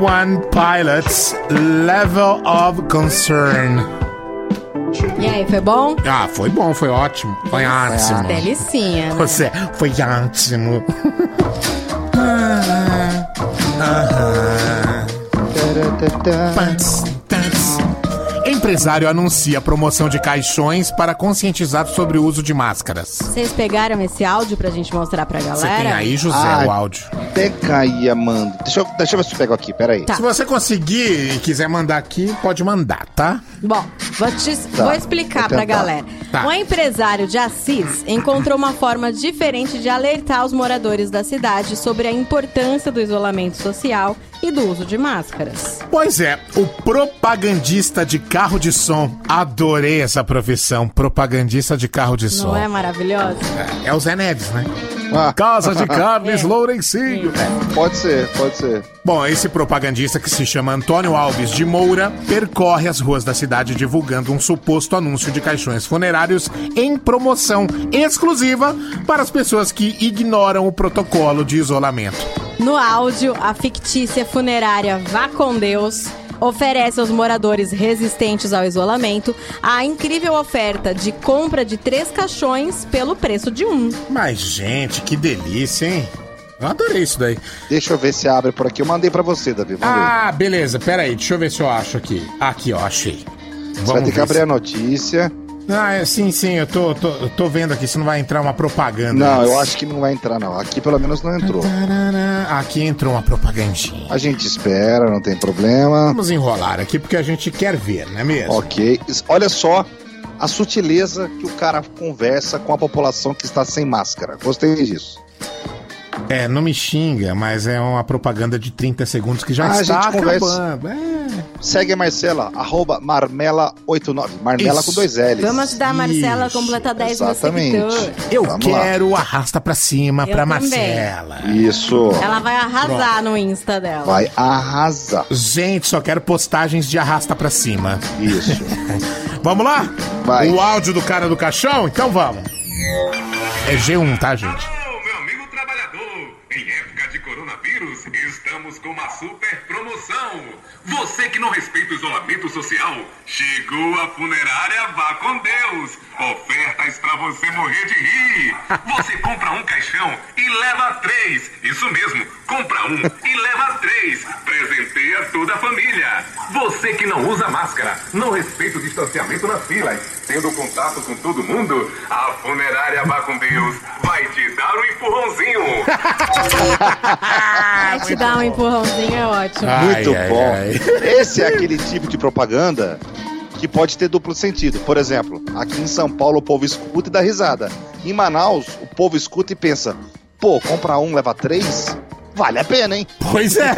21 Pilots Level of Concern. E aí, foi bom? Ah, foi bom, foi ótimo. Foi ótimo. Delicinha, né? Você foi ótimo. Ah, aham. Empresário anuncia promoção de caixões para conscientizar sobre o uso de máscaras. Vocês pegaram esse áudio pra gente mostrar pra galera? Você tem aí, José, Ah, o áudio? Pega aí, Amanda. Deixa eu, deixa eu ver se eu pego aqui, peraí. Tá. Se você conseguir e quiser mandar aqui, pode mandar, tá? Bom, vou, te- Tá, vou explicar vou pra galera. Tá. Um empresário de Assis encontrou uma forma diferente de alertar os moradores da cidade sobre a importância do isolamento social e do uso de máscaras. Pois é, o propagandista de carro de som. Adorei essa profissão, propagandista de carro de som. Não é maravilhoso? É, é o Zé Neves, né? Casa de Carnes É. Lourencinho. Pode ser, pode ser. Bom, esse propagandista que se chama Antônio Alves de Moura percorre as ruas da cidade divulgando um suposto anúncio de caixões funerários em promoção exclusiva para as pessoas que ignoram o protocolo de isolamento. No áudio, a fictícia funerária Vá com Deus oferece aos moradores resistentes ao isolamento a incrível oferta de compra de três caixões pelo preço de um. Mas, gente, que delícia, hein? Eu adorei isso daí. Deixa eu ver se abre por aqui. Eu mandei pra você, Davi. Vamos ver. Ah, beleza, peraí, deixa eu ver se eu acho aqui. Aqui, ó, achei. Você vai ter que abrir a notícia. Ah, é, sim, sim, eu tô, tô, eu tô vendo aqui se não vai entrar uma propaganda. Não, antes. eu acho que não vai entrar, não. Aqui pelo menos não entrou. Aqui entrou uma propagandinha. A gente espera, não tem problema. Vamos enrolar aqui porque a gente quer ver, não é mesmo? Ok. Olha só a sutileza que o cara conversa com a população que está sem máscara. Gostei disso. É, não me xinga, mas é uma propaganda de 30 segundos que já Ah, está acabando. É. Segue a Marcela, arroba Marmela89. Marmela Isso. com dois L's. Vamos ajudar a Marcela a Isso, completar 10 mil exatamente. Eu Vamos lá. quero arrasta pra cima Eu pra também. Marcela. Isso. Ela vai arrasar no Insta dela. Vai arrasar. Gente, só quero postagens de arrasta pra cima. Isso. vamos lá? Vai. O áudio do cara do caixão? Então vamos. É G1, tá, gente? Em época de coronavírus, estamos com uma super promoção. Você que não respeita o isolamento social, chegou a funerária Vá com Deus. Ofertas pra você morrer de rir. Você compra um caixão e leva três. Isso mesmo, compra um e leva três. Presenteia toda a família. Você que não usa máscara, não respeita o distanciamento nas filas, tendo contato com todo mundo, a funerária Vá com Deus vai te dar um empurrãozinho. Te dar um empurrãozinho, é ótimo. Muito ai, bom. ai. Esse é aquele tipo de propaganda que pode ter duplo sentido. Por exemplo, aqui em São Paulo o povo escuta e dá risada. Em Manaus, o povo escuta e pensa: pô, comprar um, leva três? Vale a pena, hein? Pois é.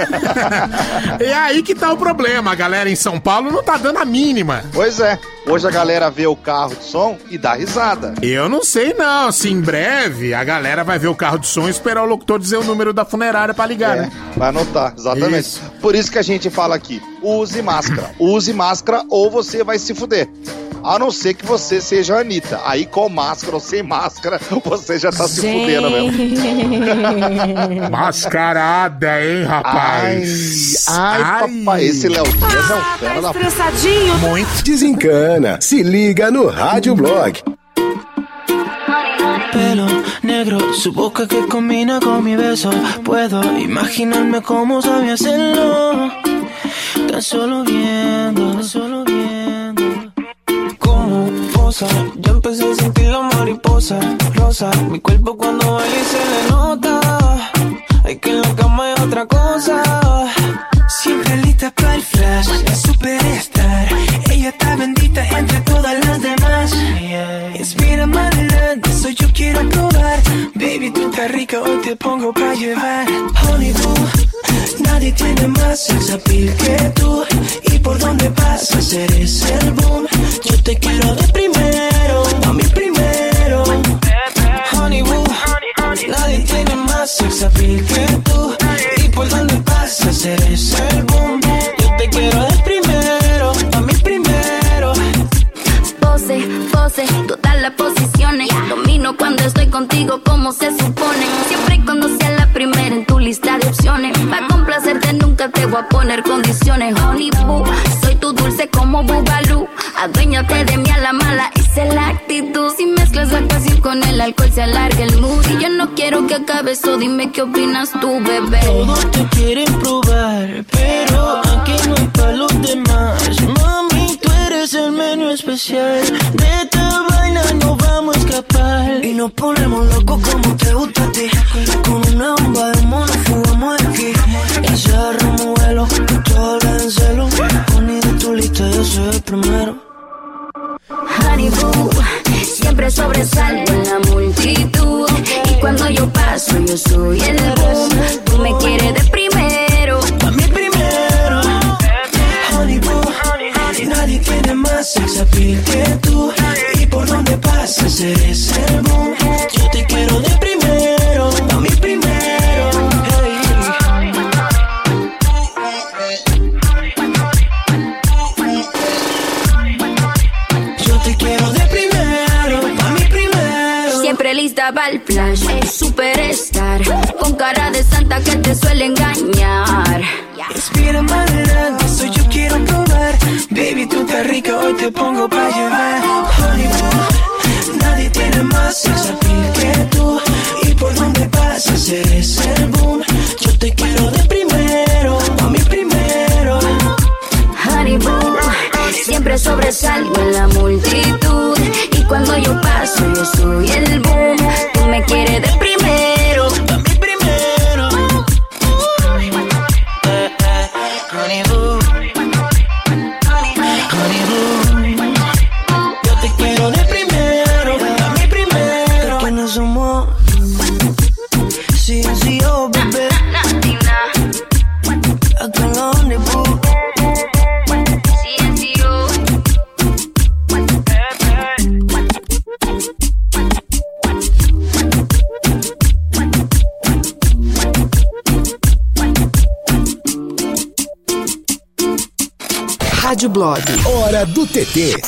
é aí que tá o problema. A galera em São Paulo não tá dando a mínima. Pois é. Hoje a galera vê o carro de som e dá risada. Eu não sei não, se em breve a galera vai ver o carro de som e esperar o locutor dizer o número da funerária pra ligar, É, né? vai anotar, exatamente. Isso. Por isso que a gente fala aqui: use máscara. Use máscara ou você vai se fuder. A não ser que você seja a Anitta. Aí com máscara ou sem máscara, você já tá se fudendo mesmo. Mascarada, hein, rapaz? Ai, papai, esse Léo Dias é um fera da Estressadinho. Muito. Desencana. Se liga no Rádio Blog. pelo negro, su boca que combina con mi beso. Puedo imaginarme cómo sabe hacerlo. Tan solo viendo, tan solo viendo. Como posa, ya empecé a sentir la mariposa rosa. Mi cuerpo cuando baila se le nota. Hay que en la cama hay otra cosa. Siempre lista para el flash, la superstar. Ella está bendita entre todas las demás. Inspira más adelante, soy yo quiero probar. Baby, tú estás rica, hoy te pongo pa' llevar. Honey boo, nadie tiene más sex appeal que tú. Y por donde pasas eres el boom. Yo te quiero de primero, a mí primero. Honey boo, nadie tiene más sex appeal que tú. Por donde pasas eres el boom. Yo te quiero de primero, a mí primero. Pose, pose, todas las posiciones. Domino cuando estoy contigo como se supone. Siempre cuando sea la primera en tu lista de opciones. Para complacerte nunca te voy a poner condiciones. Honey boo, soy tu dulce como Bubalú. Aduéñate de mí a la mala, con el alcohol se alarga el mood. Y yo no quiero que acabe eso, dime qué opinas tú, bebé. Todos te quieren probar, pero aquí no hay para los demás. Mami, tú eres el menú especial. De esta vaina no vamos a escapar. Y nos ponemos locos como te gusta a ti. Con una bomba de mono fugamos de aquí. Y cerramos vuelo, todo en celo. Poni de tu lista, yo soy el primero. Honey boo, siempre sobresalgo en la multitud. Y cuando yo paso, yo soy el boom. Tú me quieres de primero. A mí primero. Honey boo, nadie tiene más sex appeal que tú. Y por donde pasas eres el boom. Yo te quiero de primero, El flash, superstar. Con cara de santa que te suele engañar. Respira más soy yo quiero probar. Baby, tú estás rica, hoy te pongo pa' llevar. Honey boo, nadie tiene más sex appeal que tú. Y por donde pasas eres el boom. Yo te quiero de primero, a mí primero. Honey boo, siempre sobresalgo en la multitud. Y cuando yo paso, yo soy el boom. Audioblog. Hora do TT.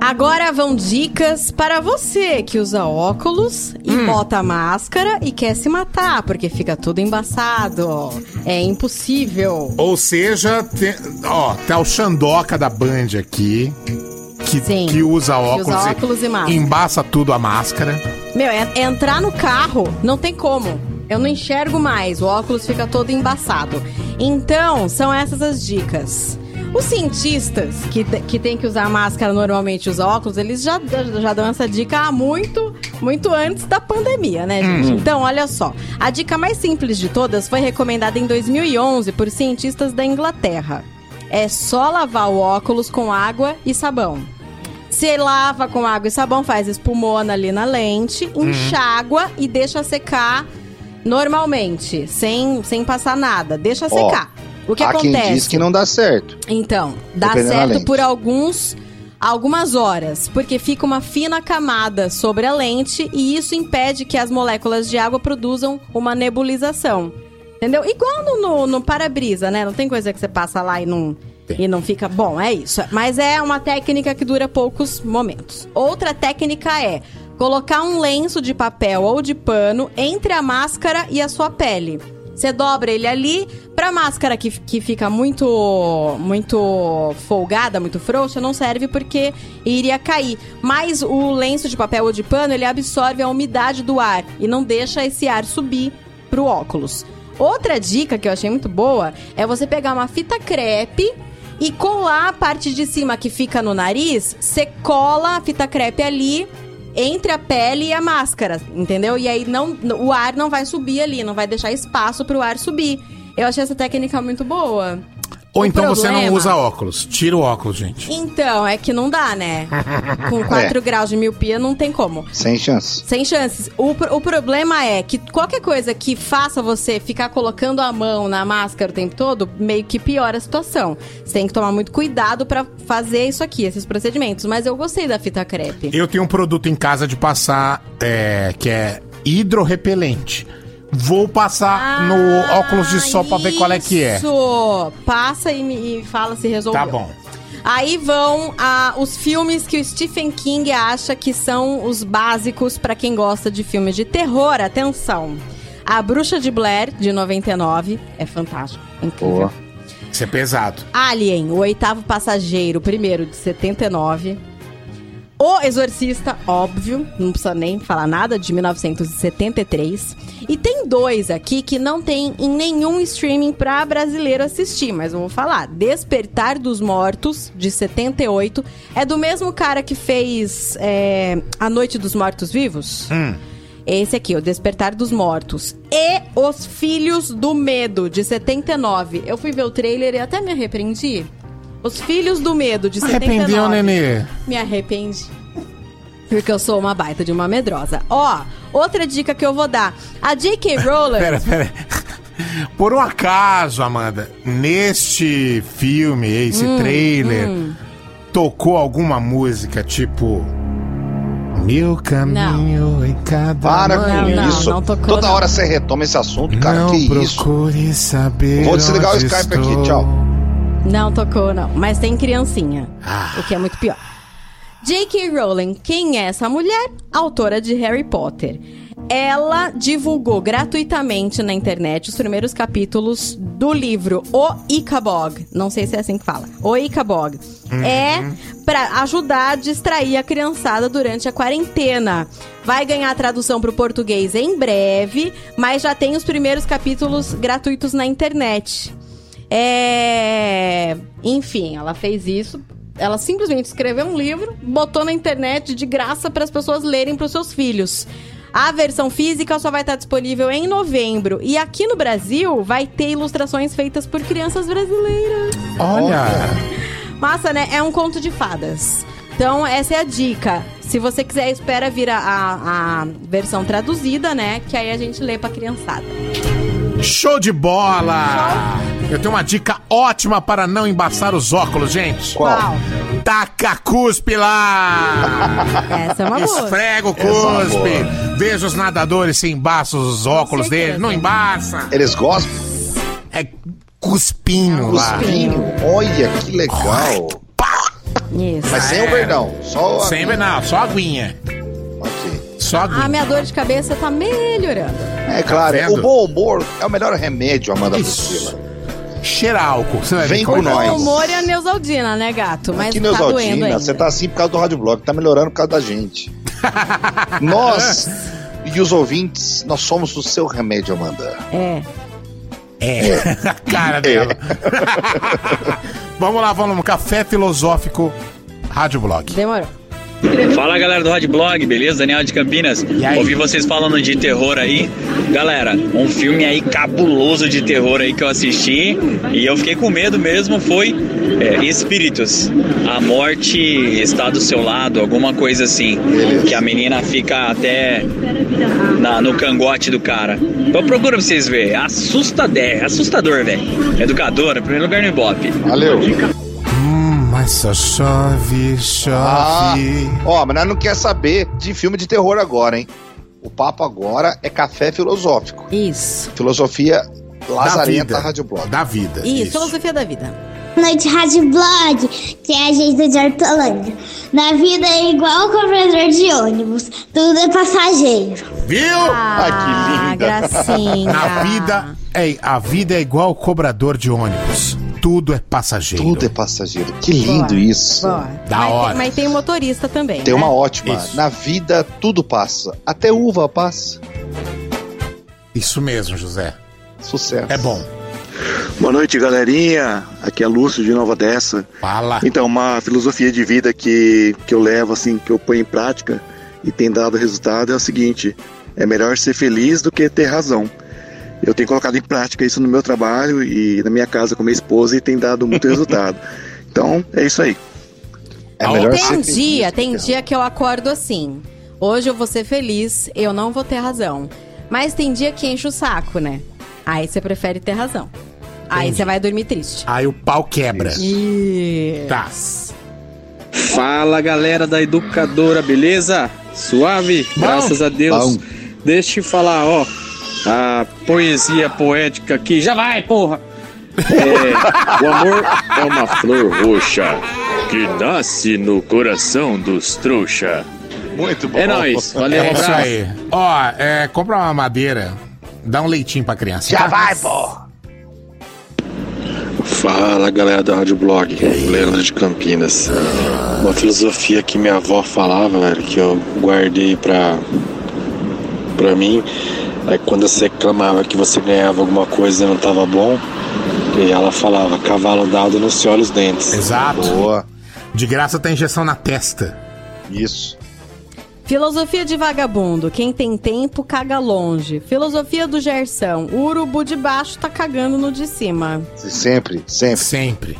Agora vão dicas para você que usa óculos e Hum. bota máscara e quer se matar, porque fica tudo embaçado. É impossível. Ou seja, tem, ó, tá o Xandoca da Band aqui. Que, que usa óculos, usa óculos e máscara. embaça tudo a máscara. Meu, é, é entrar no carro, não tem como. Eu não enxergo mais, o óculos fica todo embaçado. Então, são essas as dicas. Os cientistas que, que têm que usar máscara normalmente os óculos, eles já, já dão essa dica há muito, muito antes da pandemia, né, gente? Hum. Então, olha só. A dica mais simples de todas foi recomendada em 2011 por cientistas da Inglaterra. É só lavar o óculos com água e sabão. Você lava com água e sabão, faz espumona ali na lente, Uhum. enxágua e deixa secar normalmente, sem, sem passar nada. Deixa Ó, secar. O que há acontece? quem diz que não dá certo. Então, dá certo por alguns algumas horas, porque fica uma fina camada sobre a lente e isso impede que as moléculas de água produzam uma nebulização. Entendeu? Igual no, no, no para-brisa, né? Não tem coisa que você passa lá e não e não fica bom, é isso. Mas é uma técnica que dura poucos momentos. Outra técnica é colocar um lenço de papel ou de pano entre a máscara e a sua pele. Você dobra ele ali, pra máscara que, que fica muito muito folgada, muito frouxa, não serve porque iria cair. Mas o lenço de papel ou de pano, ele absorve a umidade do ar e não deixa esse ar subir pro óculos. Outra dica que eu achei muito boa é você pegar uma fita crepe e colar a parte de cima que fica no nariz, você cola a fita crepe ali entre a pele e a máscara, entendeu? E aí não, o ar não vai subir ali, não vai deixar espaço pro ar subir. Eu achei essa técnica muito boa. Ou O então você não problema- usa óculos. Tira o óculos, gente. Então, é que não dá, né? Com 4 É. graus de miopia não tem como. Sem chance. Sem chances. O, o problema é que qualquer coisa que faça você ficar colocando a mão na máscara o tempo todo, meio que piora a situação. Você tem que tomar muito cuidado pra fazer isso aqui, esses procedimentos. Mas eu gostei da fita crepe. Eu tenho um produto em casa de passar é, que é hidrorrepelente. Vou passar no óculos de sol pra ver qual é que é. Ah, Isso! Passa e, me, e fala se resolveu. Tá bom. Aí vão ah, os filmes que o Stephen King acha que são os básicos pra quem gosta de filmes de terror. Atenção! A Bruxa de Blair, de 99, é fantástico. Incrível. Boa. Isso é pesado. Alien, o oitavo passageiro, primeiro de 79. O Exorcista, óbvio, não precisa nem falar nada, de 1973. E tem dois aqui que não tem em nenhum streaming pra brasileiro assistir, mas eu vou falar. Despertar dos Mortos, de 78, é do mesmo cara que fez é, A Noite dos Mortos Vivos. Hum. Esse aqui, O Despertar dos Mortos. E Os Filhos do Medo, de 79. Eu fui ver o trailer e até me arrependi. Os Filhos do Medo, de 79. Arrependeu, nenê? Me arrependi. Porque eu sou uma baita de uma medrosa. Ó, outra dica que eu vou dar. A J.K. Rowling... Pera, pera. Por um acaso, Amanda, neste filme, esse Hum, trailer, hum. tocou alguma música tipo. Meu caminho em cada Para com manhã. isso. Toda hora você retoma esse assunto, cara. Não que isso? saber. Vou desligar o Skype estou. aqui, tchau. Não tocou, não. Mas tem criancinha. O que é muito pior. J.K. Rowling, quem é essa mulher? Autora de Harry Potter. Ela divulgou gratuitamente na internet os primeiros capítulos do livro O Icabog. Não sei se é assim que fala. O Icabog. É pra ajudar a distrair a criançada durante a quarentena. Vai ganhar a tradução pro português em breve, mas já tem os primeiros capítulos gratuitos na internet. É. Enfim, ela fez isso. Ela simplesmente escreveu um livro, botou na internet de graça para as pessoas lerem para os seus filhos. A versão física só vai estar disponível em novembro. E aqui no Brasil vai ter ilustrações feitas por crianças brasileiras. Olha! Massa, né? É um conto de fadas. Então, essa é a dica. Se você quiser, espera vir a, a, a versão traduzida, né? Que aí a gente lê pra criançada. Show de bola! Eu tenho uma dica ótima para não embaçar os óculos, gente. Qual? Taca cuspe lá! Essa é uma boa. Esfrega o é cuspe. Veja os nadadores se embaçam os óculos deles. Não embaça. Eles gostam? É cuspinho lá. Cuspinho. Olha, que legal. Isso. Mas sem É. o verdão. Só a Sem aguinha. não, só aguinha. Ok. Só aguinha. A minha dor de cabeça tá melhorando. É claro, Tá vendo? o bom humor é o melhor remédio, Amanda Isso. Priscila. Cheira álcool. Você vai Vem ver com é. nós. O humor é a Neusaldina, né, gato? Mas Que tá doendo Neusaldina, ainda. você tá assim por causa do Rádio Blog, tá melhorando por causa da gente. nós e os ouvintes, nós somos o seu remédio, Amanda. É. É, a cara dela. vamos lá, vamos no Café Filosófico Rádio Blog. Demorou. Fala galera do Hot Blog, beleza? Daniel de Campinas. aí? Ouvi vocês falando de terror aí. Galera, um filme aí cabuloso de terror aí que eu assisti e eu fiquei com medo mesmo foi é, Espíritos. A morte está do seu lado, alguma coisa assim. Que a menina fica até na- no cangote do cara. Então procura pra vocês verem. Assustador, assustador, velho. Educadora, primeiro lugar no Ibope. Valeu. Mas só chove, Ah, chove. ó, mas nós não quer saber de filme de terror agora, hein? O papo agora é café filosófico. Isso. Filosofia lazarenta vida. Rádio Blog. Da vida. Isso, filosofia da vida. Boa noite, Rádio Blog, que é a gente de Hortolândia. Na vida é igual o cobrador de ônibus, tudo é passageiro. Viu? Ah, gracinha. A vida é a vida é igual cobrador de ônibus. Tudo é passageiro. Tudo é passageiro. Que lindo Boa, isso. Boa. Da mas, hora. Tem, mas tem o motorista também. Tem né? uma ótima. Isso. Na vida tudo passa. Até uva passa. Isso mesmo, José. Sucesso. É bom. Boa noite, galerinha. Aqui é Lúcio de Nova Dessa. Fala. Então, uma filosofia de vida que, que eu levo, assim, que eu ponho em prática e tem dado resultado é o seguinte: é melhor ser feliz do que ter razão. Eu tenho colocado em prática isso no meu trabalho e na minha casa com minha esposa e tem dado muito resultado. Então, é isso aí. É melhor Tem ser feliz dia, tem que- dia que eu acordo assim. Hoje eu vou ser feliz, eu não vou ter razão. Mas tem dia que enche o saco, né? Aí você prefere ter razão. Aí Entendi. você vai dormir triste. Aí o pau quebra. Isso. Tá. Fala galera da educadora, beleza? Suave? Graças a Deus. Bom. Deixa eu falar, ó. A poesia poética aqui. Já vai, porra! É, o amor é uma flor roxa que nasce no coração dos trouxa. Muito bom. É nóis, valeu, um É isso abraço. aí. Ó, é, compra uma madeira, dá um leitinho pra criança. Já tá? vai, pô. Fala galera da Rádio Blog, Leandro de Campinas. Uma filosofia que minha avó falava, velho, que eu guardei pra, pra mim, é quando você reclamava que você ganhava alguma coisa e não tava bom, e ela falava, cavalo dado não se olha os dentes. Exato. Boa. De graça tem injeção na testa. Isso. Filosofia de vagabundo. Quem tem tempo, caga longe. Filosofia do Gersão. O urubu de baixo tá cagando no de cima. Sempre, sempre. Sempre.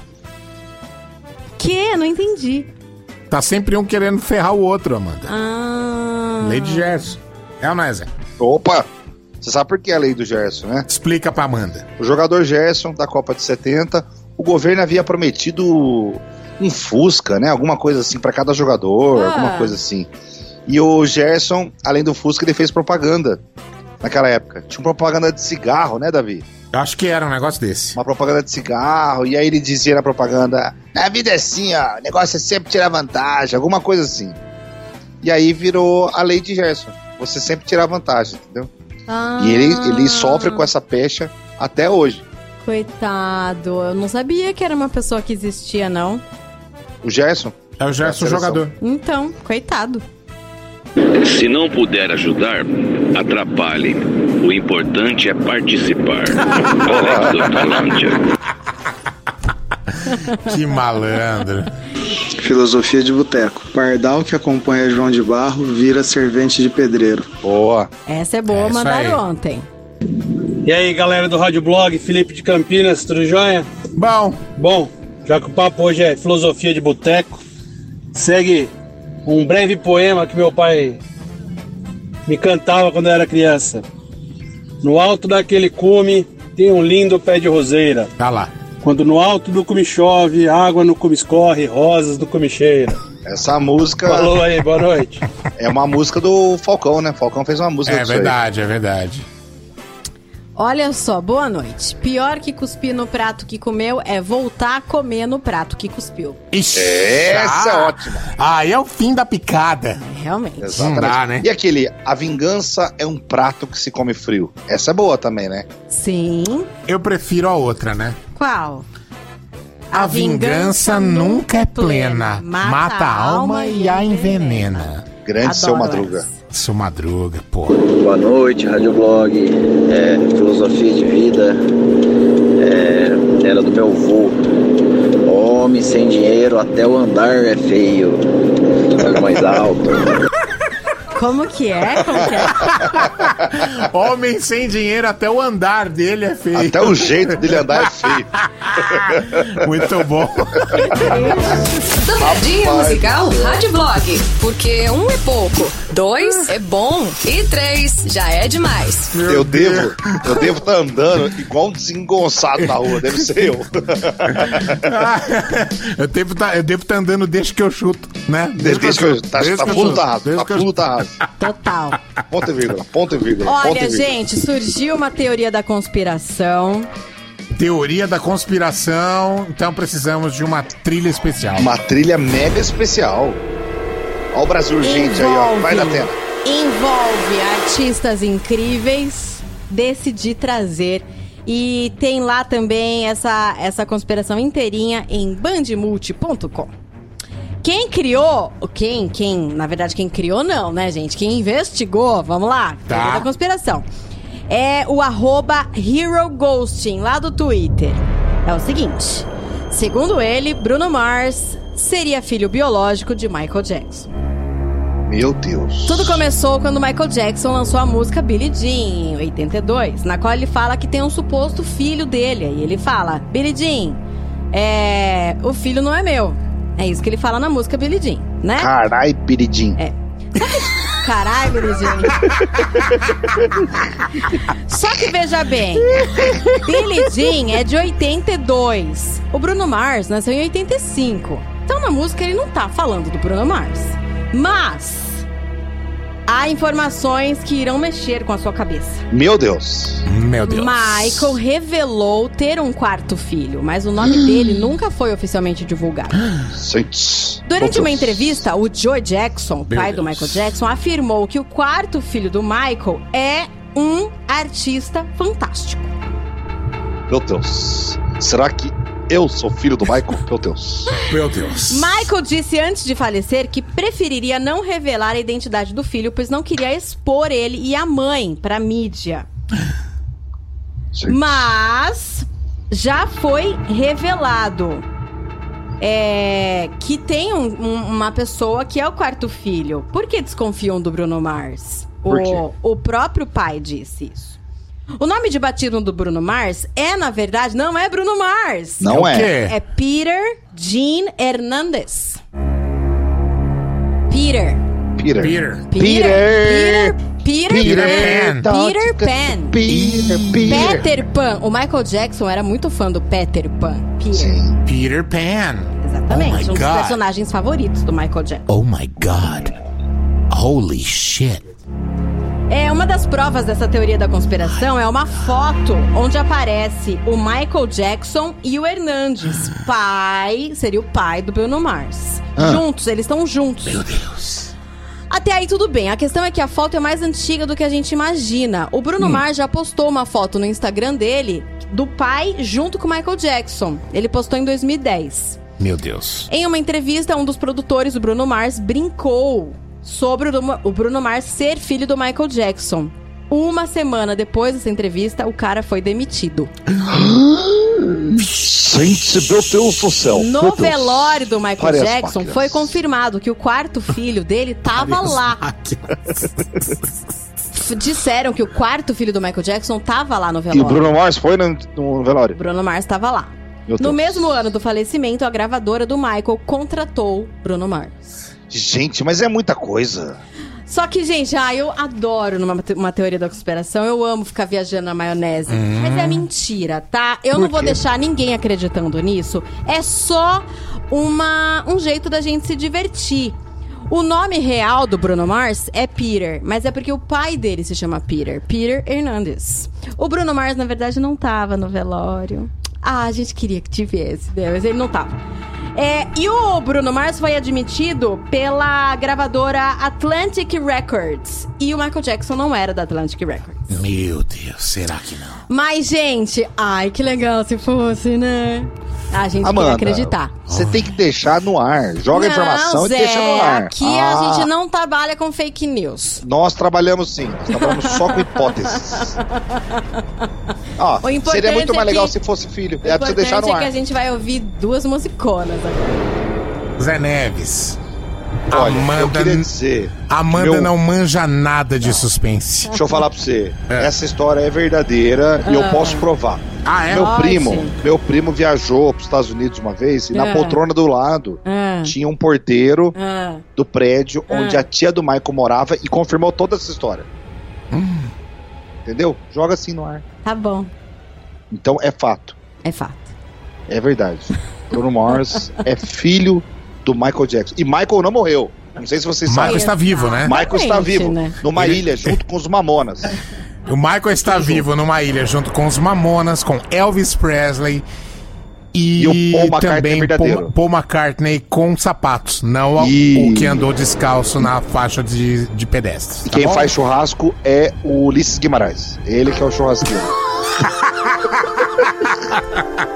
Que? Não entendi. Tá sempre um querendo ferrar o outro, Amanda. Ah. Lei de Gerson. É ou não é, Zé? Opa! Você sabe por que é a lei do Gerson, né? Explica pra Amanda. O jogador Gerson, da Copa de 70, o governo havia prometido um Fusca, né? Alguma coisa assim pra cada jogador, Ah. alguma coisa assim. E o Gerson, além do Fusca, ele fez propaganda naquela época. Tinha uma propaganda de cigarro, né, Davi? Eu acho que era um negócio desse. Uma propaganda de cigarro, e aí ele dizia na propaganda: Na vida é assim, ó, o negócio é sempre tirar vantagem, alguma coisa assim. E aí virou a lei de Gerson. Você sempre tirar vantagem, entendeu? Ah. E ele, ele sofre com essa pecha até hoje. Coitado. Eu não sabia que era uma pessoa que existia, não. O Gerson? É o Gerson seleção. jogador. Então, coitado. Se não puder ajudar, atrapalhe. O importante é participar. Alex Hortolândia. Que malandro. Filosofia de boteco. Pardal que acompanha João de Barro vira servente de pedreiro. Boa. Essa é boa, É mandaram ontem. E aí, galera do Rádio Blog, Felipe de Campinas, tudo jóia? Bom. Bom, já que o papo hoje é filosofia de boteco, segue um breve poema que meu pai me cantava quando eu era criança. No alto daquele cume tem um lindo pé de roseira. Tá lá. Quando no alto do cume chove, água no cume escorre, rosas do cume cheira. Essa música. Falou aí, boa noite. É uma música do Falcão, né? Falcão fez uma música É disso aí. verdade, é verdade. Olha só, boa noite. Pior que cuspir no prato que comeu é voltar a comer no prato que cuspiu. Ixi, Essa é ah, ótima. Aí é o fim da picada. Realmente. Exatamente. Não dá, né? E aquele, a vingança é um prato que se come frio. Essa é boa também, né? Sim. Eu prefiro a outra, né? Qual? A, vingança, nunca é plena. Mata, a alma e a envenena. Grande seu Madruga. Seu Madruga, pô. Boa noite, Rádio Blog. É, filosofia de vida. É, era do meu avô. Homem sem dinheiro, até o andar é feio. Olha mais alto. Como que é? Como que é? Homem sem dinheiro, até o andar dele é feio. Até o jeito dele andar é feio. Muito bom. Dobradinha musical. Rádio Blog. Porque um é pouco, dois é bom e três já é demais. eu devo, eu devo estar andando igual um desengonçado na rua, deve ser eu. eu devo tá, eu devo estar andando desde que eu chuto, né? Desde que eu, tá, Desde tá que eu chuto. tá Desde tá que eu tá. Total. Ponto e vírgula, ponto e vírgula, ponto e Olha, vírgula. gente, surgiu uma teoria da conspiração. Teoria da conspiração, então precisamos de uma trilha especial. Uma trilha mega especial. Ó o Brasil urgente aí, ó. Vai na tela. Envolve artistas incríveis. Decidi trazer. E tem lá também essa, essa conspiração inteirinha em bandmulti.com. Quem criou, quem, quem, na verdade quem criou não, né, gente? Quem investigou, vamos lá, Tá. da conspiração. É o arroba Hero Ghosting, lá do Twitter. É o seguinte, segundo ele, Bruno Mars seria filho biológico de Michael Jackson. Meu Deus. Tudo começou quando Michael Jackson lançou a música Billie Jean, em 82, na qual ele fala que tem um suposto filho dele. E ele fala, Billie Jean, é... o filho não é meu. É isso que ele fala na música Billie Jean, né? Carai, Piridim. É. Caralho, Billie Jean. Só que veja bem, Billie Jean é de 82. O Bruno Mars nasceu em 85. Então na música ele não tá falando do Bruno Mars. Mas há informações que irão mexer com a sua cabeça. Meu Deus. Meu Deus. Michael revelou ter um quarto filho, mas o nome dele nunca foi oficialmente divulgado. Durante uma entrevista, o Joe Jackson, Meu pai do. Michael Jackson, afirmou que o quarto filho do Michael é um artista fantástico. Meu Deus. Será que eu sou filho do Michael? Meu Deus. Meu Deus. Michael disse antes de falecer que preferiria não revelar a identidade do filho, pois não queria expor ele e a mãe pra mídia. Mas já foi revelado é, que tem um- um- uma pessoa que é o quarto filho. Por que desconfiam do Bruno Mars? O, o próprio pai disse isso. O nome de batismo do Bruno Mars é, na verdade, não é Bruno Mars. Não é. quê? É Peter Jean Hernandez. Peter. Peter. Peter. Peter. Peter. Peter Pan. Pan. Peter Pan. Peter, Peter. Peter Pan. O Michael Jackson era muito fã do Peter Pan. Peter. Sim. Peter Pan. Exatamente. Oh um dos God. personagens favoritos do Michael Jackson. Oh my God. Holy shit. É, uma das provas dessa teoria da conspiração é uma foto onde aparece o Michael Jackson e o Hernandes. Pai, seria o pai do Bruno Mars. Ah. Juntos, eles estão juntos. Meu Deus. Até aí tudo bem. A questão é que a foto é mais antiga do que a gente imagina. O Bruno Mars já postou uma foto no Instagram dele do pai junto com o Michael Jackson. Ele postou em 2010. Meu Deus. Em uma entrevista, um dos produtores do Bruno Mars brincou sobre o Bruno- Mars ser filho do Michael Jackson. Uma semana depois dessa entrevista, o cara foi demitido. Gente, meu Deus do céu. Meu No Deus. velório do Michael Pare as Jackson, máquinas. foi confirmado que o quarto filho dele tava lá. F- Disseram que o quarto filho do Michael Jackson tava lá no E o velório. Bruno Mars foi no, no velório. Bruno Mars tava lá. No mesmo ano do falecimento, a gravadora do Michael contratou Bruno Mars. Gente, mas é muita coisa. Só que, gente, ah, eu adoro numa te- uma teoria da conspiração. Eu amo ficar viajando na maionese. Hum. Mas é mentira, tá? Eu Por não vou quê? deixar ninguém acreditando nisso. É só uma, um jeito da gente se divertir. O nome real do Bruno Mars é Peter, mas é porque o pai dele se chama Peter, Peter Hernandez. O Bruno Mars, na verdade, não tava no velório. Ah, a gente queria que tivesse, né? mas ele não tava. É, e o Bruno Mars foi admitido pela gravadora Atlantic Records. E o Michael Jackson não era da Atlantic Records. Meu Deus, será que não? Mas, gente, ai, que legal se fosse, né? A gente Amanda, queria acreditar. Você tem que deixar no ar. Joga a informação não, e deixa no ar. Aqui Ah, a gente não trabalha com fake news. Nós trabalhamos sim. Nós trabalhamos só com hipóteses. Ó, seria muito é mais legal que- se fosse filho. O É pra você deixar no é que ar. a gente vai ouvir duas musiconas agora. Zé Neves. Olha, eu Amanda, queria dizer. Amanda meu- não manja nada de suspense. Deixa eu falar pra você. Essa história é verdadeira e eu Ah. posso provar. Ah, é? Meu primo, meu primo viajou pros Estados Unidos uma vez e na Ah. poltrona do lado Ah. tinha um porteiro Ah. do prédio Ah. onde a tia do Michael morava e confirmou toda essa história. Entendeu? Joga assim no ar. Tá bom. Então é fato. É fato. É verdade. Bruno Mars é filho do Michael Jackson. E Michael não morreu. Não sei se vocês Michael sabem. está vivo, né? Michael está vivo. né? Numa Ele- ilha, junto com os Mamonas. O Michael está vivo numa ilha junto com os Mamonas, com Elvis Presley e, E o Paul McCartney também verdadeiro. Paul, Paul McCartney com sapatos, não o- E- o que andou descalço na faixa de, de pedestres. E tá quem bom? faz churrasco é o Ulisses Guimarães. Ele que é o churrasqueiro.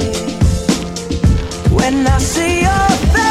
When I see your face,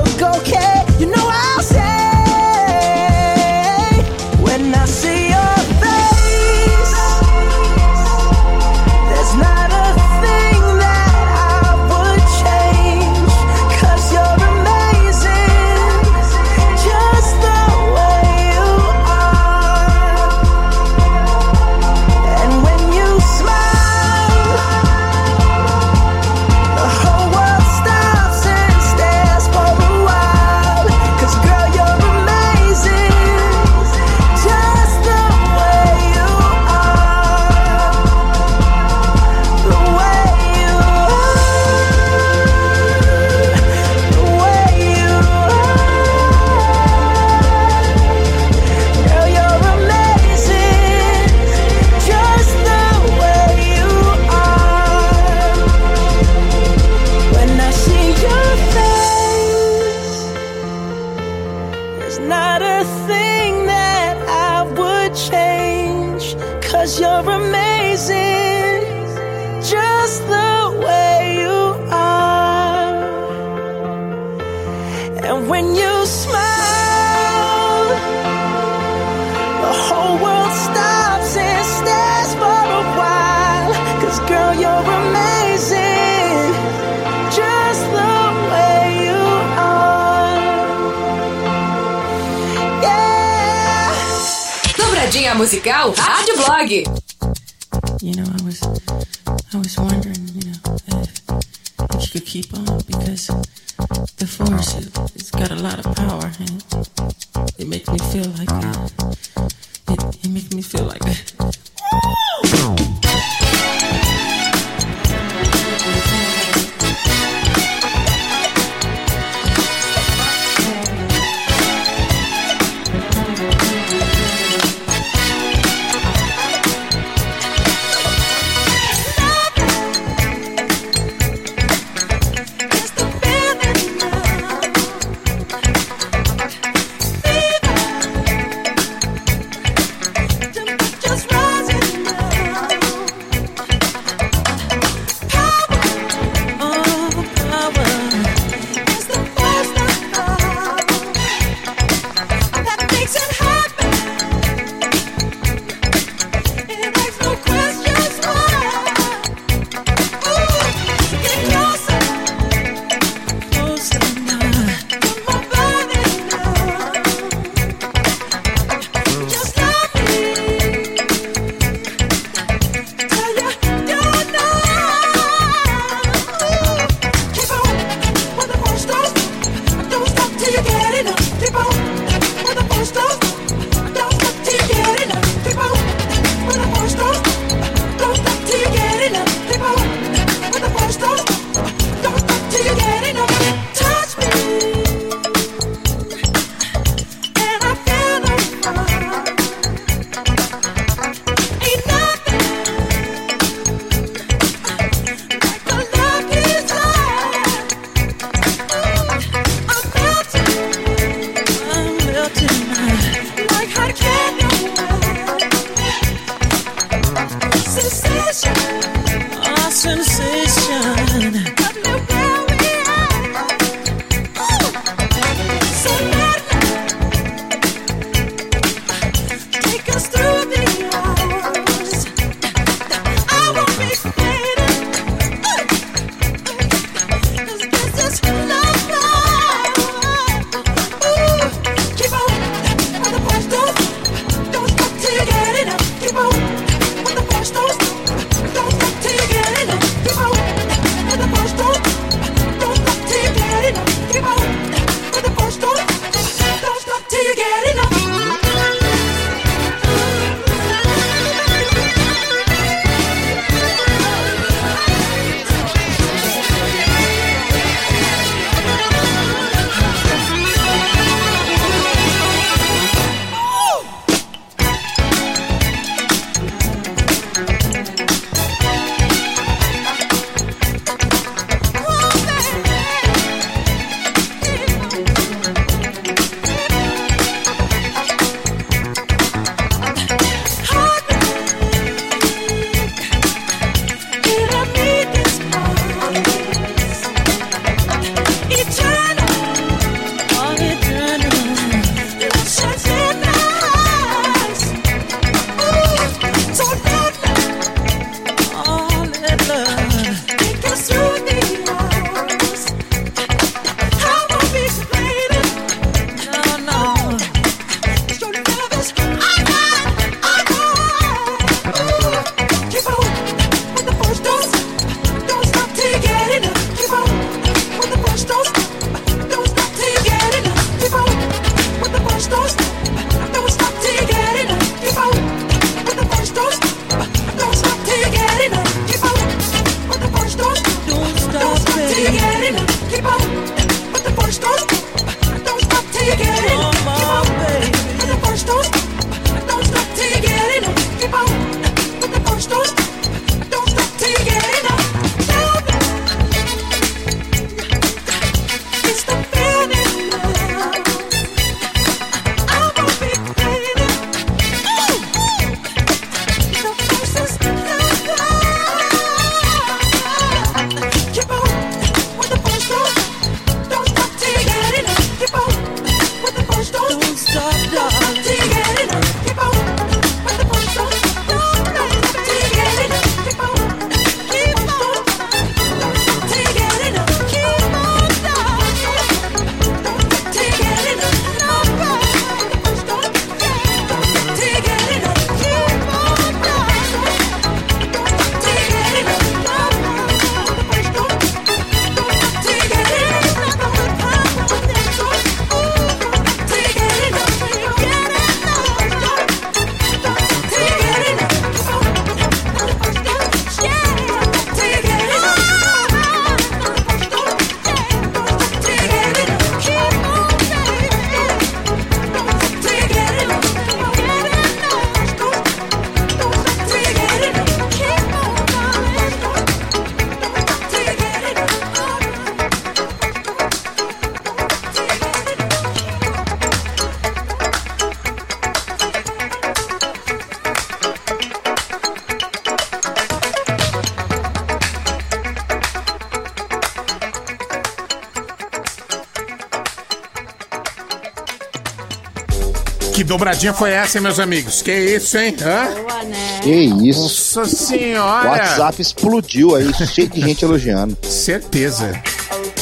dobradinha foi essa, hein, meus amigos? Que isso, hein? Hã? Boa, né? Que isso. Nossa O senhora! WhatsApp explodiu aí, cheio de gente elogiando. Certeza.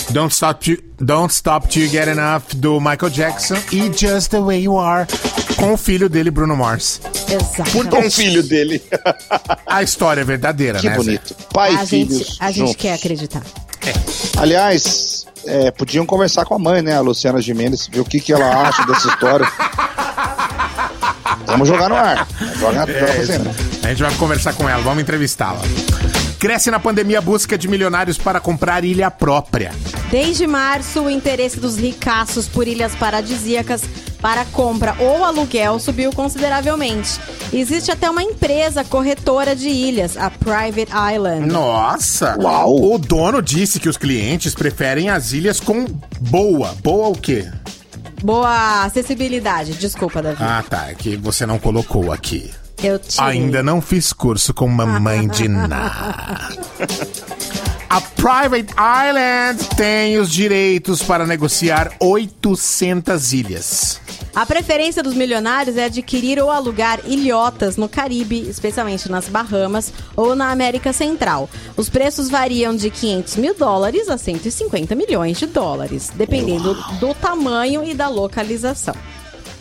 Don't Stop to, Don't Stop You Get Enough do Michael Jackson e Just the Way You Are com o filho dele, Bruno Mars. Exato. Porque O filho dele. a história é verdadeira, Que né? bonito. Pai a e filhos gente, a gente quer acreditar. Aliás, é, podiam conversar com a mãe, né? A Luciana Gimenez, ver o que, que ela acha dessa história. Vamos jogar no ar. Joga, joga É, a gente vai conversar com ela, vamos entrevistá-la. Cresce na pandemia a busca de milionários para comprar ilha própria. Desde março, o interesse dos ricaços por ilhas paradisíacas para compra ou aluguel subiu consideravelmente. Existe até uma empresa corretora de ilhas, a Private Island. Nossa! Uau. O dono disse que os clientes preferem as ilhas com boa. Boa o quê? Boa acessibilidade, desculpa, Davi. Ah, tá. É que você não colocou aqui. Eu tirei. Ainda não fiz curso com mamãe de Ná. A Private Island tem os direitos para negociar 800 ilhas. A preferência dos milionários é adquirir ou alugar ilhotas no Caribe, especialmente nas Bahamas ou na América Central. Os preços variam de 500 mil dólares a 150 milhões de dólares, dependendo do tamanho e da localização.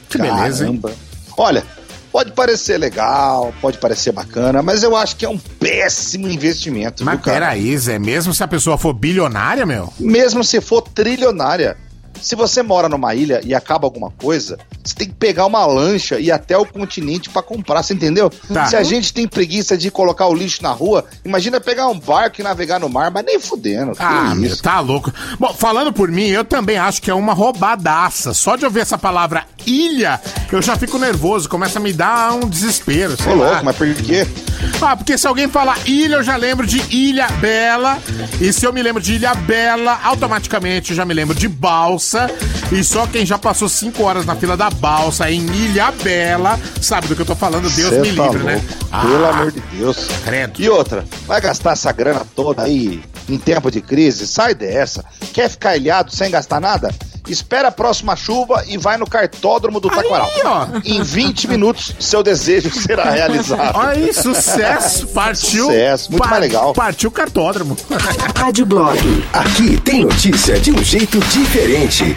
Que beleza, hein? Caramba. Olha, pode parecer legal, pode parecer bacana, mas eu acho que é um péssimo investimento. Mas peraí, Zé, mesmo se a pessoa for bilionária, meu? Mesmo se for trilionária. Se você mora numa ilha e acaba alguma coisa, você tem que pegar uma lancha e ir até o continente pra comprar, você entendeu? Tá. Se a gente tem preguiça de colocar o lixo na rua, imagina pegar um barco e navegar no mar, mas nem fudendo. Ah, meu, tá louco. Bom, falando por mim, eu também acho que é uma roubadaça. Só de ouvir essa palavra ilha, eu já fico nervoso, começa a me dar um desespero. sei Ô, louco, mas por quê? Ah, porque se alguém falar ilha, eu já lembro de Ilha Bela. E se eu me lembro de Ilha Bela, automaticamente eu já me lembro de balsa. E só quem já passou cinco horas na fila da balsa em Ilha Bela sabe do que eu tô falando. Deus Cê me tá livre, né? Pelo amor de Deus. Credo. E outra, vai gastar essa grana toda aí em tempo de crise? Sai dessa. Quer ficar ilhado sem gastar nada? Espera a próxima chuva e vai no cartódromo do Taquaral. ó. Em 20 minutos, seu desejo será realizado. Olha aí, sucesso. Partiu. Sucesso, muito mais legal. Partiu o cartódromo. Rádio Blog. Aqui tem notícia de um jeito diferente.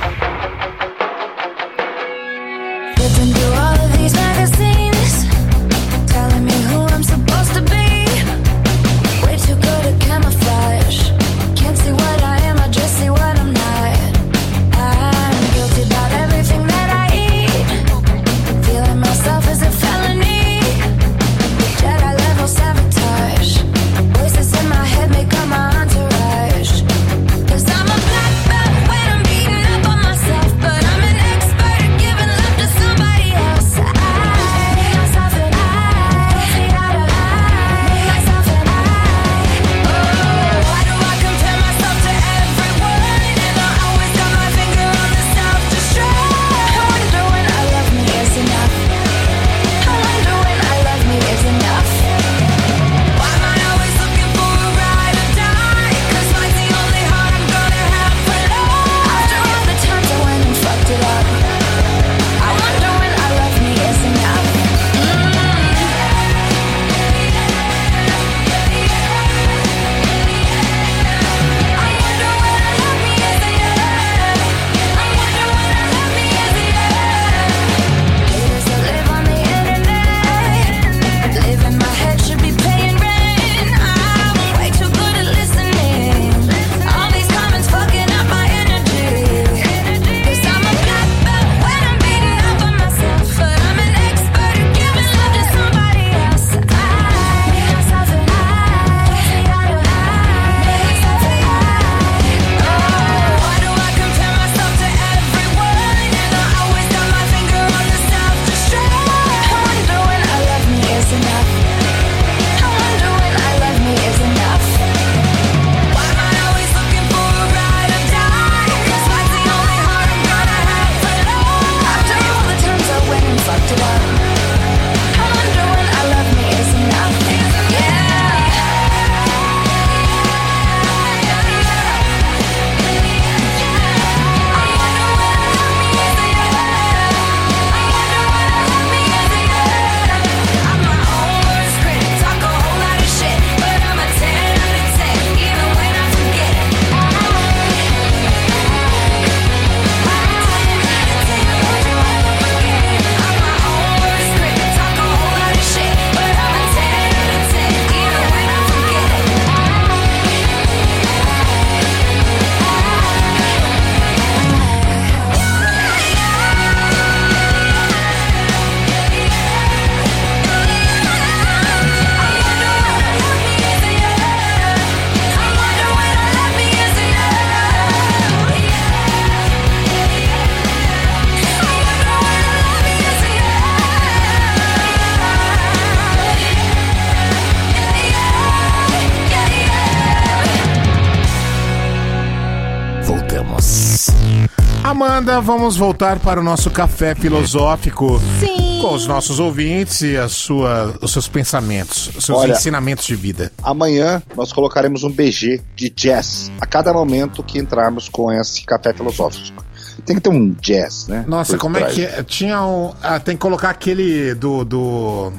Amanda, vamos voltar para o nosso café filosófico. Sim. Com os nossos ouvintes e a sua, os seus pensamentos, os seus Olha, ensinamentos de vida. Amanhã nós colocaremos um BG de jazz a cada momento que entrarmos com esse café filosófico. Tem que ter um jazz, né? Nossa, como é que é? Tinha um. Ah, tem que colocar aquele do. do.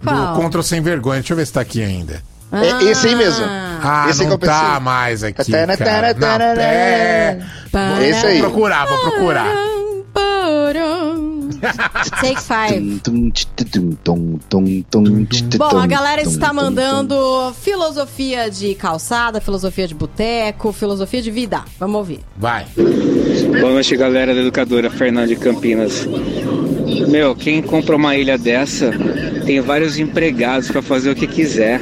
Do? Contra o Sem Vergonha. Deixa eu ver se tá aqui ainda. É esse aí mesmo. Ah, esse aí não que eu pensei. tá mais aqui. Tana, Cara. tana, Não, tana, é... Esse aí. Vou procurar, vou procurar. Take five. Bom, a galera está mandando filosofia de calçada, filosofia de boteco, filosofia de vida. Vamos ouvir. Vai. Boa noite, galera da educadora Fernanda de Campinas. Meu, quem compra uma ilha dessa tem vários empregados pra fazer o que quiser.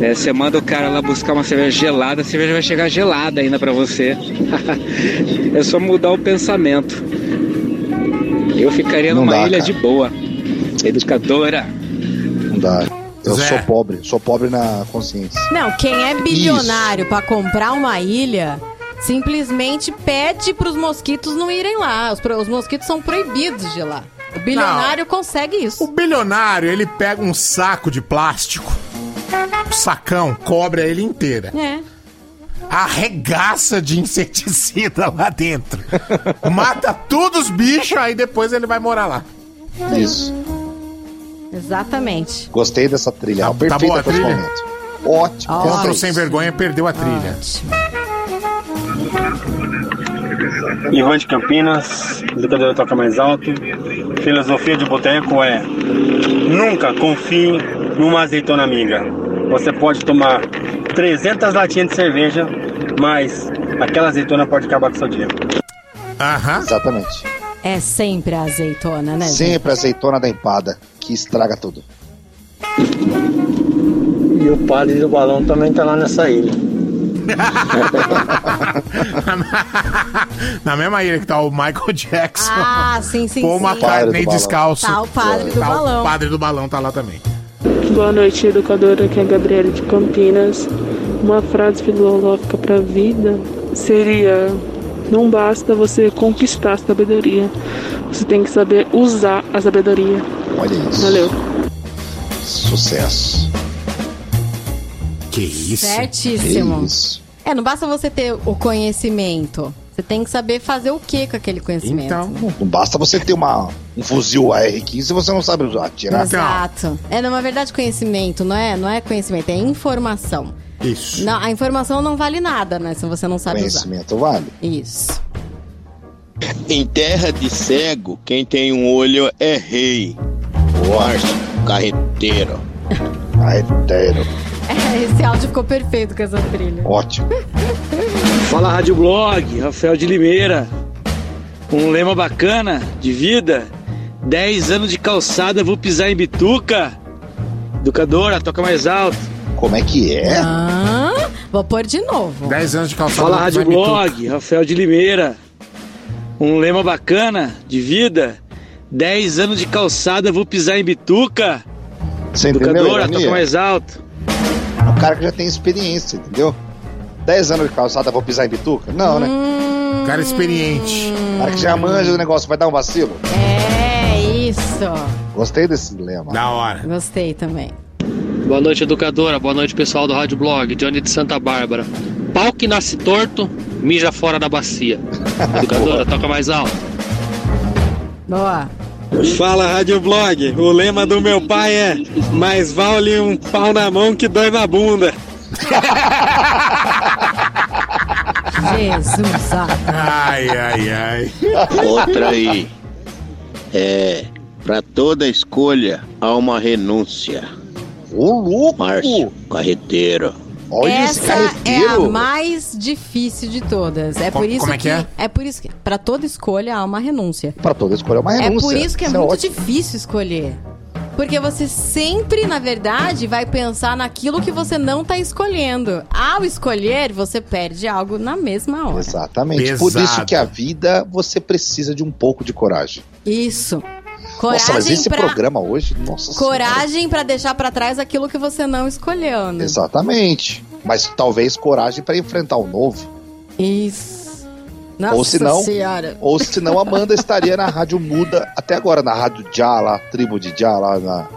É, você manda o cara lá buscar uma cerveja gelada, a cerveja vai chegar gelada ainda pra você. é só mudar o pensamento. Eu ficaria Não numa dá, ilha cara. de boa. Educadora. Não dá. Eu Zé. sou pobre, sou pobre na consciência. Não, quem é bilionário pra comprar uma ilha simplesmente pede pros mosquitos não irem lá. Os, os mosquitos são proibidos de ir lá. O bilionário consegue isso. O bilionário, ele pega um saco de plástico, um sacão, cobre a ele inteira. É. Arregaça de inseticida lá dentro. Mata todos os bichos, aí depois ele vai morar lá. Isso. Exatamente. Gostei dessa trilha. Tá- tá perfeita boa a para trilha? momento. Ótimo. Contra o. Sem Vergonha perdeu a trilha. Ivan de Campinas, educadora toca mais alto. Filosofia de boteco é: nunca confie numa azeitona amiga. Você pode tomar 300 latinhas de cerveja, mas aquela azeitona pode acabar com o seu dia. Aham. Exatamente. É sempre a azeitona, né? Sempre a azeitona da empada, que estraga tudo. E o padre do balão também tá lá nessa ilha. Na mesma ilha que tá o Michael Jackson. Ah, sim, sim, Paul sim. McCartney descalço. Tá o padre do Tá balão. O padre do balão tá lá também. Boa noite, educadora. Aqui é a Gabriela de Campinas. Uma frase filosófica para a vida seria: não basta você conquistar a sabedoria, você tem que saber usar a sabedoria. Olha isso. Valeu. Sucesso. Que isso? Certíssimo. Que isso. É, não basta você ter o conhecimento. Você tem que saber fazer o que com aquele conhecimento. Então, Não basta você ter uma, um fuzil AR-15 se você não sabe usar, atirar. Exato. É, na verdade, conhecimento não é, não é conhecimento, é informação. Isso. Não, a informação não vale nada, né? Se você não sabe Conhecimento vale. usar. Isso. Em terra de cego, quem tem um olho é rei. Márcio, carreteiro. Carreteiro. É, esse áudio ficou perfeito com essa trilha. Ótimo. Fala Rádio Blog, Rafael de Limeira. Um lema bacana de vida. 10 anos de calçada, vou pisar em bituca. Educadora, toca mais alto. Como é que é? Ah, vou pôr de novo. 10 anos de calçada. Fala Rádio. Blog, Rafael de Limeira. Um lema bacana de vida. 10 anos de calçada, vou pisar em bituca. Você Educadora, ironia? toca mais alto. É um cara que já tem experiência, entendeu? 10 anos de calçada, vou pisar em bituca? Não, né? Cara experiente. cara que já manja do negócio, vai dar um vacilo? É isso. Gostei desse lema. Da hora. Gostei também. Boa noite, educadora. Boa noite, pessoal do Rádio Blog. Johnny de Santa Bárbara. Pau que nasce torto, mija fora da bacia. Educadora, toca mais alto. Boa. Fala Rádio Blog, o lema do meu pai é: mais vale um pau na mão que dói na bunda. Jesus. ah. Ai, ai, ai. Outra aí. É. Pra toda escolha há uma renúncia. Ô, louco! Márcio, carreteiro. Essa é a mais difícil de todas. É Como- por isso como é que é? É por isso que para toda escolha há uma renúncia. Pra toda escolha é uma renúncia. É por isso que é Isso muito ótimo. difícil escolher. Porque você sempre, na verdade, vai pensar naquilo que você não tá escolhendo. Ao escolher, você perde algo na mesma hora. Exatamente. Por isso que a vida você precisa de um pouco de coragem. Isso. Coragem Nossa, mas esse pra... programa hoje, nossa. Coragem pra deixar pra trás aquilo que você não escolheu, né? Exatamente. Mas talvez coragem para enfrentar o novo. Isso. Nossa ou se não, Senhora. ou se não, Amanda estaria na rádio muda até agora, na rádio Já, lá, tribo de Já, lá na,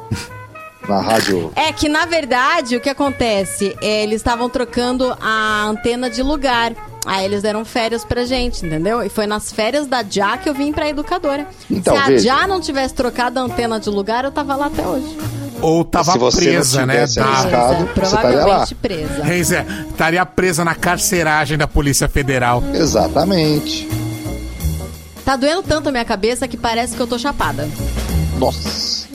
na rádio. É que, na verdade, o que acontece? É, eles estavam trocando a antena de lugar. Aí eles deram férias pra gente, entendeu? E foi nas férias da Já que eu vim pra educadora. Então, Se a veja. Já não tivesse trocado a antena de lugar, eu tava lá até hoje. Ou tava Se você não presa, né? da- arriscado, provavelmente presa. Reis, é, estaria presa na carceragem da Polícia Federal. Exatamente. Tá doendo tanto a minha cabeça que parece que eu tô chapada. Nossa.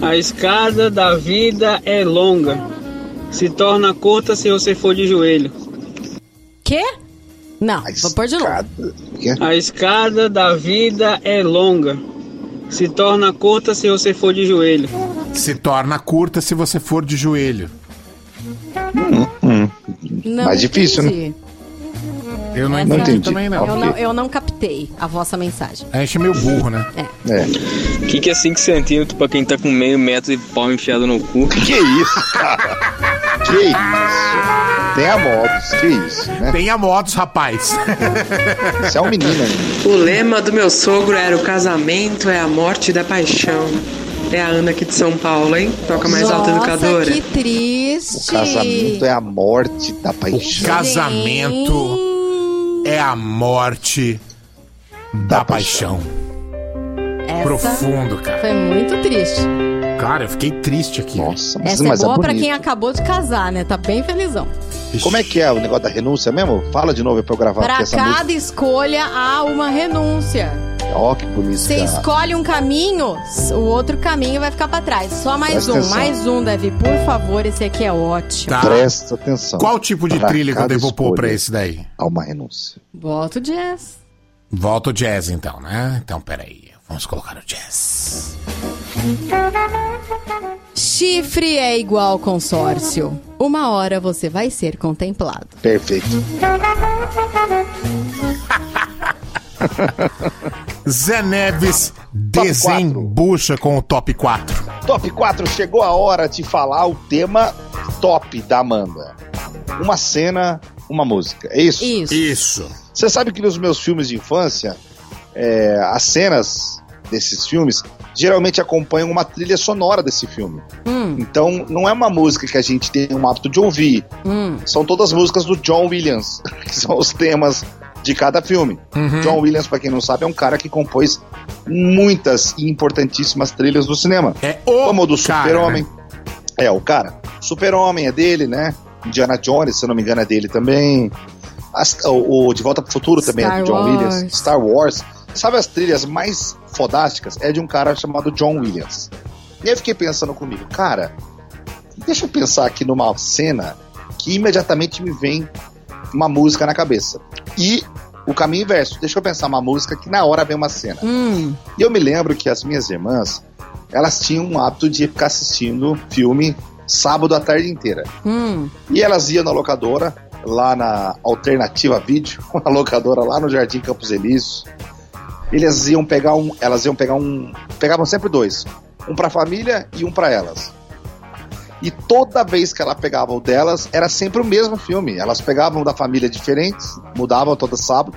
A escada da vida é longa. Se torna curta se você for de joelho. Quê? Não, vou pôr de novo. A escada da vida é longa. Se torna curta se você for de joelho. Se torna curta se você for de joelho. Não Mais difícil, né? Eu não entendi, entendi. também não. Eu, não, eu não captei a vossa mensagem. A gente é meio burro, né? É. O que, que é 5 centímetros pra quem tá com meio metro de pau enfiado no cu? Que isso, cara? Que isso? Tenha modos, que isso, né? Tenha modos, rapaz. Você é um menino ainda. O lema do meu sogro era o casamento é a morte da paixão. É a Ana aqui de São Paulo, hein? Toca mais alta educadora. que triste. O casamento é a morte da paixão. Casamento é a morte da paixão. Essa Profundo, cara. Foi muito triste. Cara, eu fiquei triste aqui. Nossa, Essa é boa pra quem acabou de casar, né? Tá bem felizão. Como é que é o negócio da renúncia mesmo? Fala de novo pra eu gravar Pra aqui essa cada escolha há uma renúncia. Ó, que bonito. Você escolhe um caminho, o outro caminho vai ficar pra trás. Só mais Presta um, atenção. mais um, Devi. Por favor, esse aqui é ótimo. Tá. Presta atenção. Qual tipo de Pra trilha que eu devo pôr pra esse daí? Há uma renúncia. Bota o jazz. Volta o jazz então, né? Então, peraí. Vamos colocar o jazz. Chifre é igual consórcio. Uma hora você vai ser contemplado. Perfeito. Zé Neves desembucha com o top 4. Top 4, chegou a hora de falar o tema top da Amanda. Uma cena, uma música. É isso? Isso. Isso. Você sabe que nos meus filmes de infância, é, as cenas desses filmes geralmente acompanham uma trilha sonora desse filme. Hum, Então, não é uma música que a gente tem um hábito de ouvir. hum. São todas músicas do John Williams, que são os temas de cada filme. Uhum. John Williams, pra quem não sabe, é um cara que compôs muitas e importantíssimas trilhas do cinema. É o Como o do cara, Super-Homem. né? É, o cara. Super-Homem é dele, né? Indiana Jones, se eu não me engano, é dele também. As- o, o De Volta pro Futuro também é Star do John Wars. Williams. Star Wars. Sabe as trilhas mais fodásticas? É de um cara chamado John Williams. E aí eu fiquei pensando comigo, cara, deixa eu pensar aqui numa cena que imediatamente me vem uma música na cabeça. E o caminho inverso, deixa eu pensar uma música que na hora vem uma cena. Hum. E eu me lembro que as minhas irmãs, elas tinham um hábito de ficar assistindo filme sábado a tarde inteira. Hum. E elas iam na locadora, lá na Alternativa Vídeo, uma locadora lá no Jardim Campos Elíseos. Eles iam pegar um, elas iam pegar um, pegavam sempre dois, um pra família e um pra elas. E toda vez que ela pegava o delas, era sempre o mesmo filme. Elas pegavam da família diferentes, mudavam todo sábado,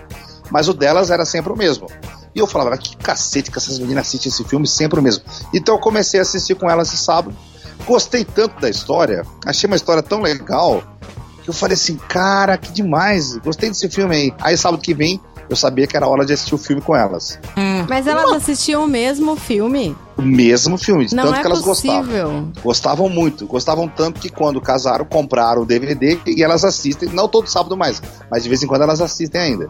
mas o delas era sempre o mesmo. E eu falava, que cacete que essas meninas assistem esse filme sempre o mesmo. Então eu comecei a assistir com elas esse sábado. Gostei tanto da história, achei uma história tão legal, que eu falei assim, cara, que demais, gostei desse filme aí. Aí sábado que vem, eu sabia que era hora de assistir o filme com elas. Mas elas assistiam o mesmo filme. O mesmo filme, de Não tanto é que elas possível. gostavam. Gostavam muito, gostavam tanto que quando casaram, compraram o DVD e elas assistem, não todo sábado mais, mas de vez em quando elas assistem ainda.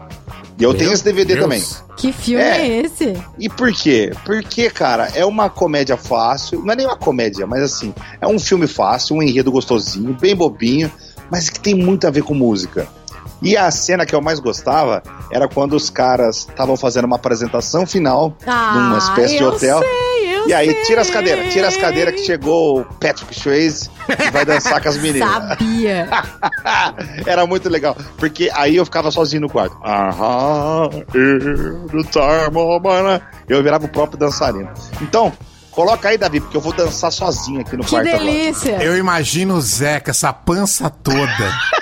E eu Meu tenho esse DVD Deus. também. Que filme é, É. esse? E por quê? Porque, cara, é uma comédia fácil, não é nem uma comédia, mas assim, é um filme fácil, um enredo gostosinho, bem bobinho, mas que tem muito a ver com música. E a cena que eu mais gostava era quando os caras estavam fazendo uma apresentação final numa espécie de hotel. sei, eu e aí, sei. tira as cadeiras, tira as cadeiras que chegou o Patrick Swayze e vai dançar com as meninas. Sabia. Era muito legal, porque aí eu ficava sozinho no quarto. Aham, life. Eu virava o próprio dançarino. Então, coloca aí, Davi, porque eu vou dançar sozinho aqui no Que quarto delícia. Eu imagino o com essa pança toda.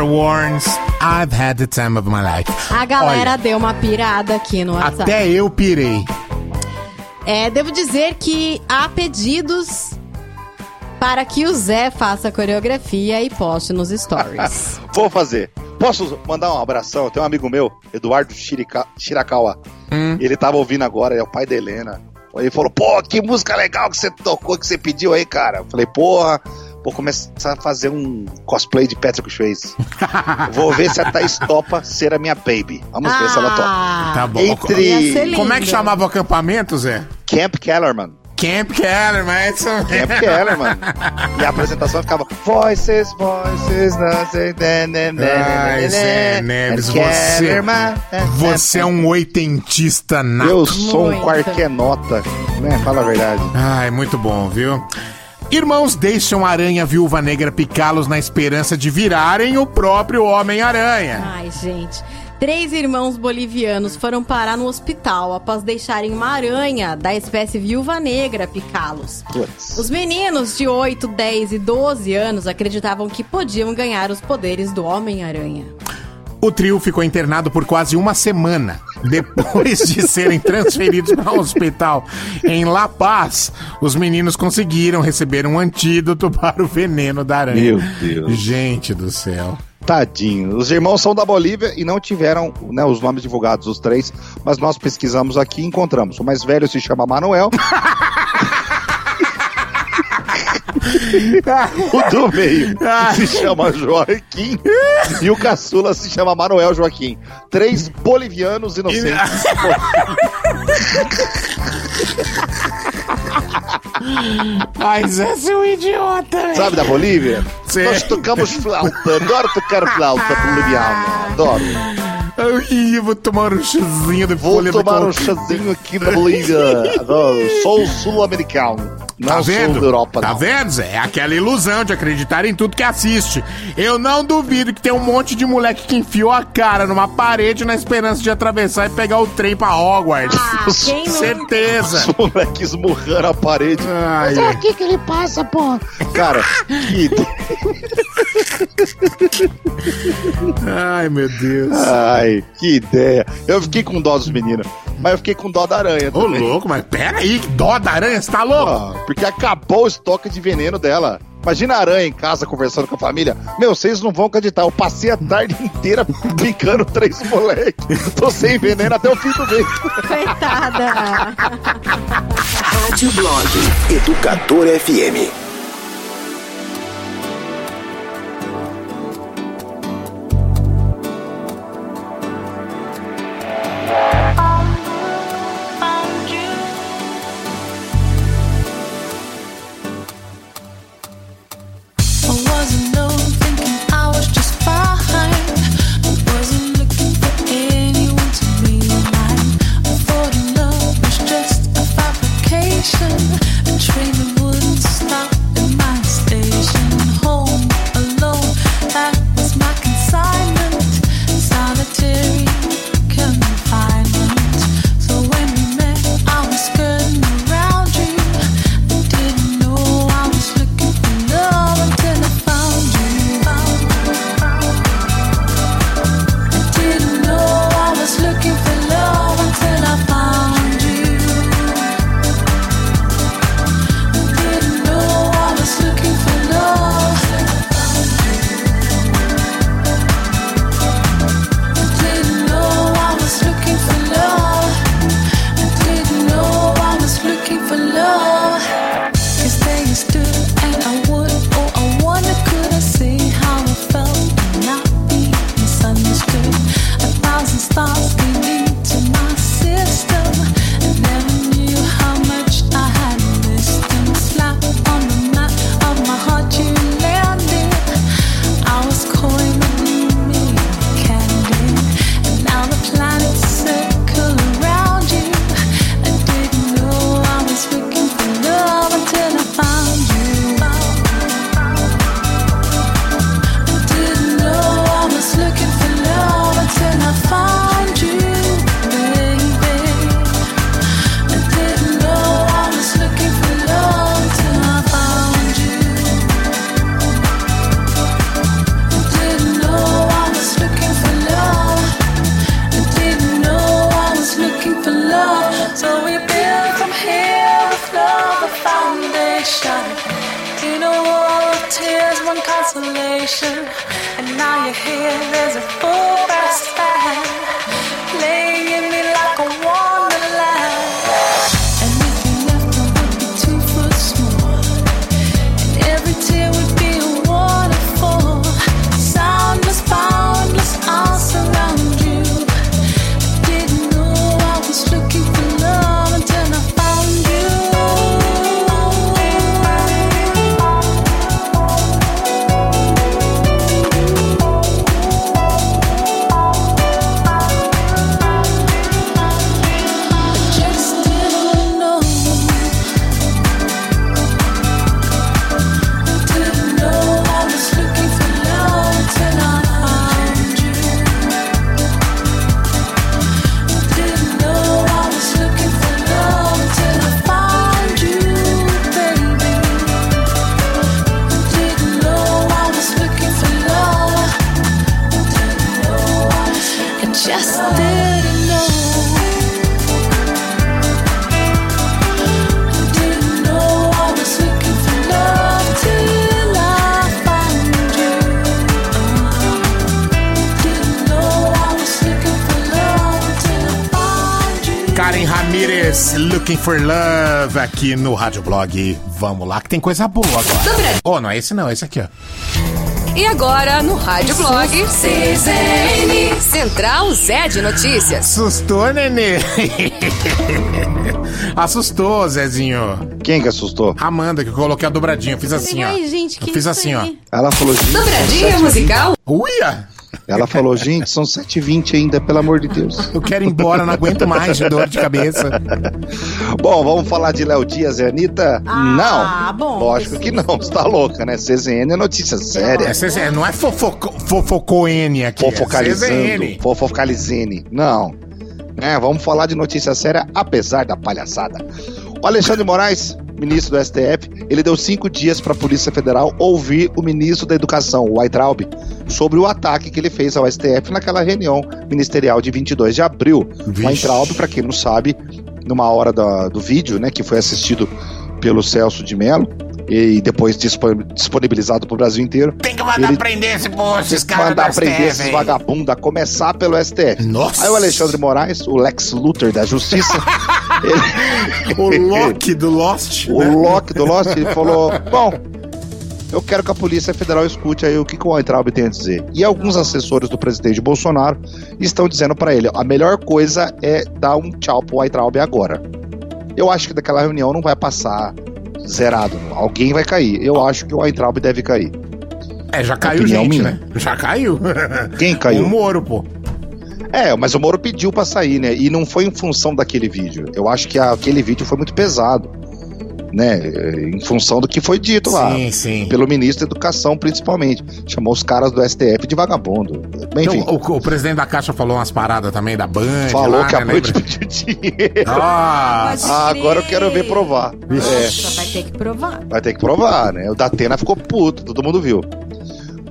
Warnes, I've had the time of my life. A galera Olha, deu uma pirada aqui no WhatsApp. até eu pirei. É, devo dizer que há pedidos para que o Zé faça a coreografia e poste nos stories. Vou fazer. Posso mandar um abração? Tem um amigo meu, Eduardo Shirika- Shirakawa. Ele tava ouvindo agora, é o pai da Helena. Ele falou, pô, que música legal que você tocou, que você pediu aí, cara. Eu falei, porra, vou começar a fazer um cosplay de Patrick Swayze. vou ver se a Thaís topa ser a minha baby. Vamos ver se ela topa. Tá bom. Entre... Como é que chamava o acampamento, Zé? Camp Kellerman. Camp Kellerman, é isso mesmo. Camp Kellerman. E a apresentação ficava Voices, Voices, nothing, Ai, Zé Neves, você, você é um oitentista nato. Eu sou um qualquer nota, né? Fala a verdade. Ai, muito bom, viu? Irmãos deixam a aranha viúva negra picá-los na esperança de virarem o próprio Homem-Aranha. Ai, gente. Três irmãos bolivianos foram parar no hospital após deixarem uma aranha da espécie viúva negra picá-los. Os meninos de 8, 10 e 12 anos acreditavam que podiam ganhar os poderes do Homem-Aranha. O trio ficou internado por quase uma semana. Depois de serem transferidos para um hospital em La Paz, os meninos conseguiram receber um antídoto para o veneno da aranha. Meu Deus. Gente do céu. Tadinho. Os irmãos são da Bolívia e não tiveram né, os nomes divulgados, os três, mas nós pesquisamos aqui e encontramos. O mais velho se chama Manuel. o do meio se chama Joaquim e o caçula se chama Manuel Joaquim. Três bolivianos inocentes. Ai, Zé, você é um idiota. Sabe da Bolívia? Sim. Nós tocamos flauta. Adoro tocar flauta boliviana. Adoro. Ai, eu vou tomar um chazinho de Vou folha de tomar um chazinho aqui na Bolívia. Sou sul-americano. Não Tá sou vendo? da Europa, tá não. vendo, Zé? É aquela ilusão de acreditar em tudo que assiste. Eu não duvido que tem um monte de moleque que enfiou a cara numa parede na esperança de atravessar e pegar o trem pra Hogwarts. Ah, quem não- Certeza. Os moleques esmurrando a parede. Ai, Mas é aqui que ele passa, pô. Cara, que... Ai, meu Deus. Ai, que ideia. Eu fiquei com dó dos meninos. Mas eu fiquei com dó da aranha Ô, também. louco, mas pera aí, que dó da aranha, você tá louco? Ah, porque acabou o estoque de veneno dela. Imagina a aranha em casa conversando com a família. Meu, vocês não vão acreditar. Eu passei a tarde inteira picando três moleques. Tô sem veneno até o fim do mês. Coitada. Rádio Blog Educador FM. Looking for Love, aqui no Rádio Blog. Vamos lá, que tem coisa boa agora. Oh, não é esse não, é esse aqui, ó. E agora, no Rádio Blog, CZN, Central Zé de Notícias. Assustou, nenê? Assustou, Zezinho. Quem que assustou? Amanda, que eu coloquei a dobradinha. Eu fiz assim, ó. Ai, gente, que eu fiz assim, ó. Ela falou, Dobradinha musical? Uia! Ela falou, gente, são 7h20 ainda, pelo amor de Deus. Eu quero ir embora, não aguento mais de dor de cabeça. Bom, vamos falar de Léo Dias e Anitta? Ah, não. bom. Lógico que não, você tá louca, né? CZN é notícia séria. É CZN, não é fofoco, fofocoene aqui. Fofocalizando, É CZN. fofocalizene. Não. É, vamos falar de notícia séria, apesar da palhaçada. O Alexandre Moraes, ministro do STF, ele deu cinco dias para a Polícia Federal ouvir o ministro da Educação, o Weitraub, sobre o ataque que ele fez ao STF naquela reunião ministerial de 22 de abril. O Weitraub, para quem não sabe, numa hora da- do vídeo, né, que foi assistido pelo Celso de Mello e depois dispo- disponibilizado para o Brasil inteiro. Tem que mandar prender esse povo, esses Tem que caras mandar prender esses vagabundos, a começar pelo STF. Nossa. Aí o Alexandre Moraes, o Lex Luthor da Justiça, O Loki do Lost. o né? Loki do Lost, ele falou: Bom, eu quero que a Polícia Federal escute aí o que, que o Weintraub tem a dizer. E alguns assessores do presidente Bolsonaro estão dizendo para ele: a melhor coisa é dar um tchau pro Weintraub agora. Eu acho que daquela reunião não vai passar zerado. Alguém vai cair. Eu acho que o Weintraub deve cair. É, já caiu Opinião gente, minha. né? Já caiu. Quem caiu? O Moro, pô. É, mas o Moro pediu pra sair, né? E não foi em função daquele vídeo. Eu acho que aquele vídeo foi muito pesado, né? Em função do que foi dito lá. Sim, sim. Pelo ministro da Educação, principalmente. Chamou os caras do STF de vagabundo. Bem, enfim. Então, o, o presidente da Caixa falou umas paradas também da Band. Falou lá, que a né, Band lembra? pediu dinheiro. Nossa. Ah, agora eu quero ver provar. É, vai ter que provar. vai ter que provar, né? O Datena ficou puto, todo mundo viu.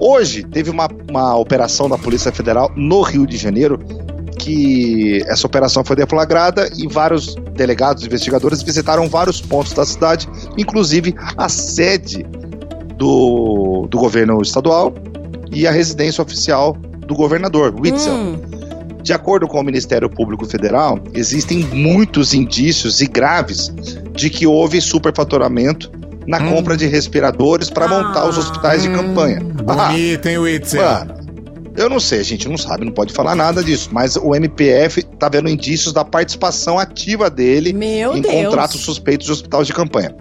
Hoje teve uma, uma operação da Polícia Federal no Rio de Janeiro que essa operação foi deflagrada e vários delegados, investigadores visitaram vários pontos da cidade, inclusive a sede do, do governo estadual e a residência oficial do governador, Witzel. Hum. De acordo com o Ministério Público Federal, existem muitos indícios e graves de que houve superfaturamento na compra de respiradores para montar os hospitais de campanha. Ah, Bonito, hein, Witzel? Mano, eu não sei, a gente não sabe, não pode falar nada disso, mas o MPF tá vendo indícios da participação ativa dele Meu em Deus. contratos suspeitos de hospitais de campanha.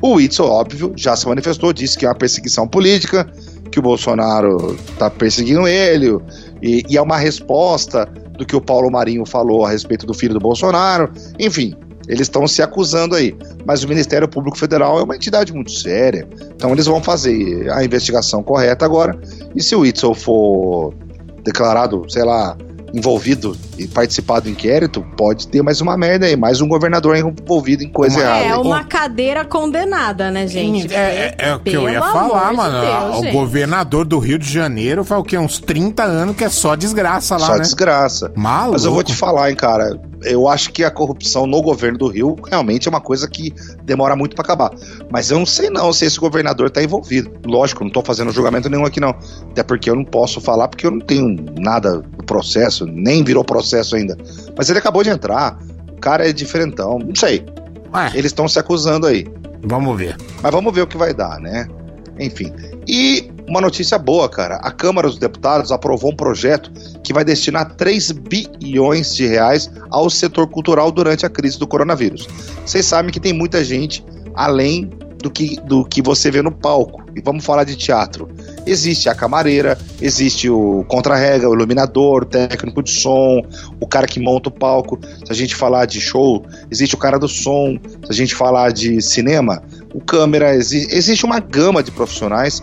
O Whitson, óbvio, já se manifestou, disse que é uma perseguição política, que o Bolsonaro tá perseguindo ele, e, e é uma resposta do que o Paulo Marinho falou a respeito do filho do Bolsonaro. Enfim, eles estão se acusando aí. Mas o Ministério Público Federal é uma entidade muito séria. Então eles vão fazer a investigação correta agora. E se o Whitson for declarado, sei lá, envolvido e participar do inquérito, pode ter mais uma merda aí, mais um governador envolvido em coisa errada. É aí. uma cadeira condenada, né, gente? É, é o que eu ia falar, de mano. Deus, o gente. governador do Rio de Janeiro faz o quê? Uns 30 anos que é só desgraça lá, Só né? desgraça. Maluco. Mas eu vou te falar, hein, cara. eu acho que a corrupção no governo do Rio realmente é uma coisa que demora muito para acabar. Mas eu não sei não se esse governador tá envolvido. Lógico, não tô fazendo julgamento nenhum aqui não. Até porque eu não posso falar porque eu não tenho nada do processo, nem virou processo ainda. Mas ele acabou de entrar. O cara é diferentão, não sei. Eles estão se acusando aí. Vamos ver. Mas vamos ver o que vai dar, né? Enfim. E uma notícia boa, cara. A Câmara dos Deputados aprovou um projeto que vai destinar 3 bilhões de reais ao setor cultural durante a crise do coronavírus. Vocês sabem que tem muita gente além do que, do que você vê no palco. E vamos falar de teatro. Existe a camareira, existe o contra-rega, o iluminador, o técnico de som, o cara que monta o palco. Se a gente falar de show, existe o cara do som. Se a gente falar de cinema, o câmera. Exi existe uma gama de profissionais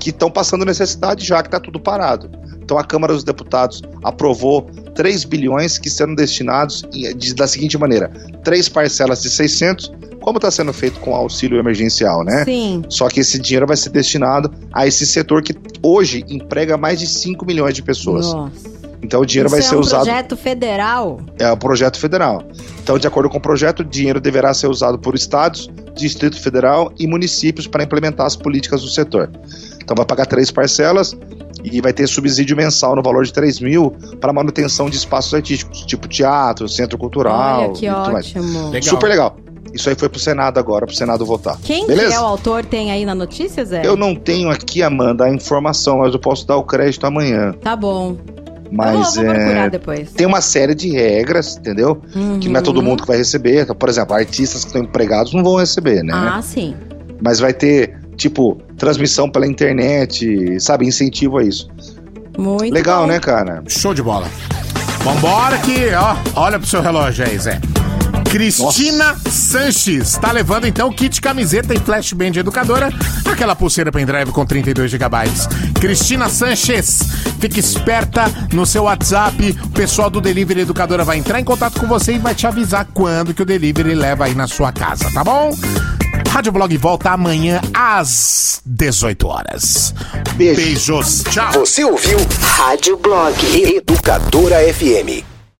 que estão passando necessidade já que está tudo parado. Então a Câmara dos Deputados aprovou 3 bilhões que serão destinados de, da seguinte maneira: três parcelas de 600, como está sendo feito com auxílio emergencial, né? Sim. Só que esse dinheiro vai ser destinado a esse setor que hoje emprega mais de 5 milhões de pessoas. Nossa. Então o dinheiro Isso vai é ser um usado. projeto federal? É o projeto federal. Então, de acordo com o projeto, o dinheiro deverá ser usado por estados, Distrito Federal e municípios para implementar as políticas do setor. Então, vai pagar três parcelas e vai ter subsídio mensal no valor de 3 mil para manutenção de espaços artísticos, tipo teatro, centro cultural. Olha que e ótimo. Legal. Super legal. Isso aí foi pro Senado agora, pro Senado votar. Quem Beleza? que é o autor? Tem aí na notícia, Zé? Eu não tenho aqui, Amanda, a informação, mas eu posso dar o crédito amanhã. Tá bom. Mas vou procurar é, depois. tem uma série de regras, entendeu? Que não é todo mundo que vai receber. Então, por exemplo, artistas que estão empregados não vão receber, né? Ah, sim. Mas vai ter, tipo, transmissão pela internet, sabe? Incentivo a isso. Muito Legal, bom. né, cara? Show de bola. Vambora que, ó, olha pro seu relógio aí, Zé. Cristina Sanches tá levando então kit camiseta e flashband educadora, aquela pulseira pendrive com 32 GB. Cristina Sanches, fique esperta no seu WhatsApp, o pessoal do Delivery Educadora vai entrar em contato com você e vai te avisar quando que o delivery leva aí na sua casa, tá bom? Rádio Blog volta amanhã às 18 horas. Beijo. Beijos. Tchau. Você ouviu Rádio Blog Educadora FM.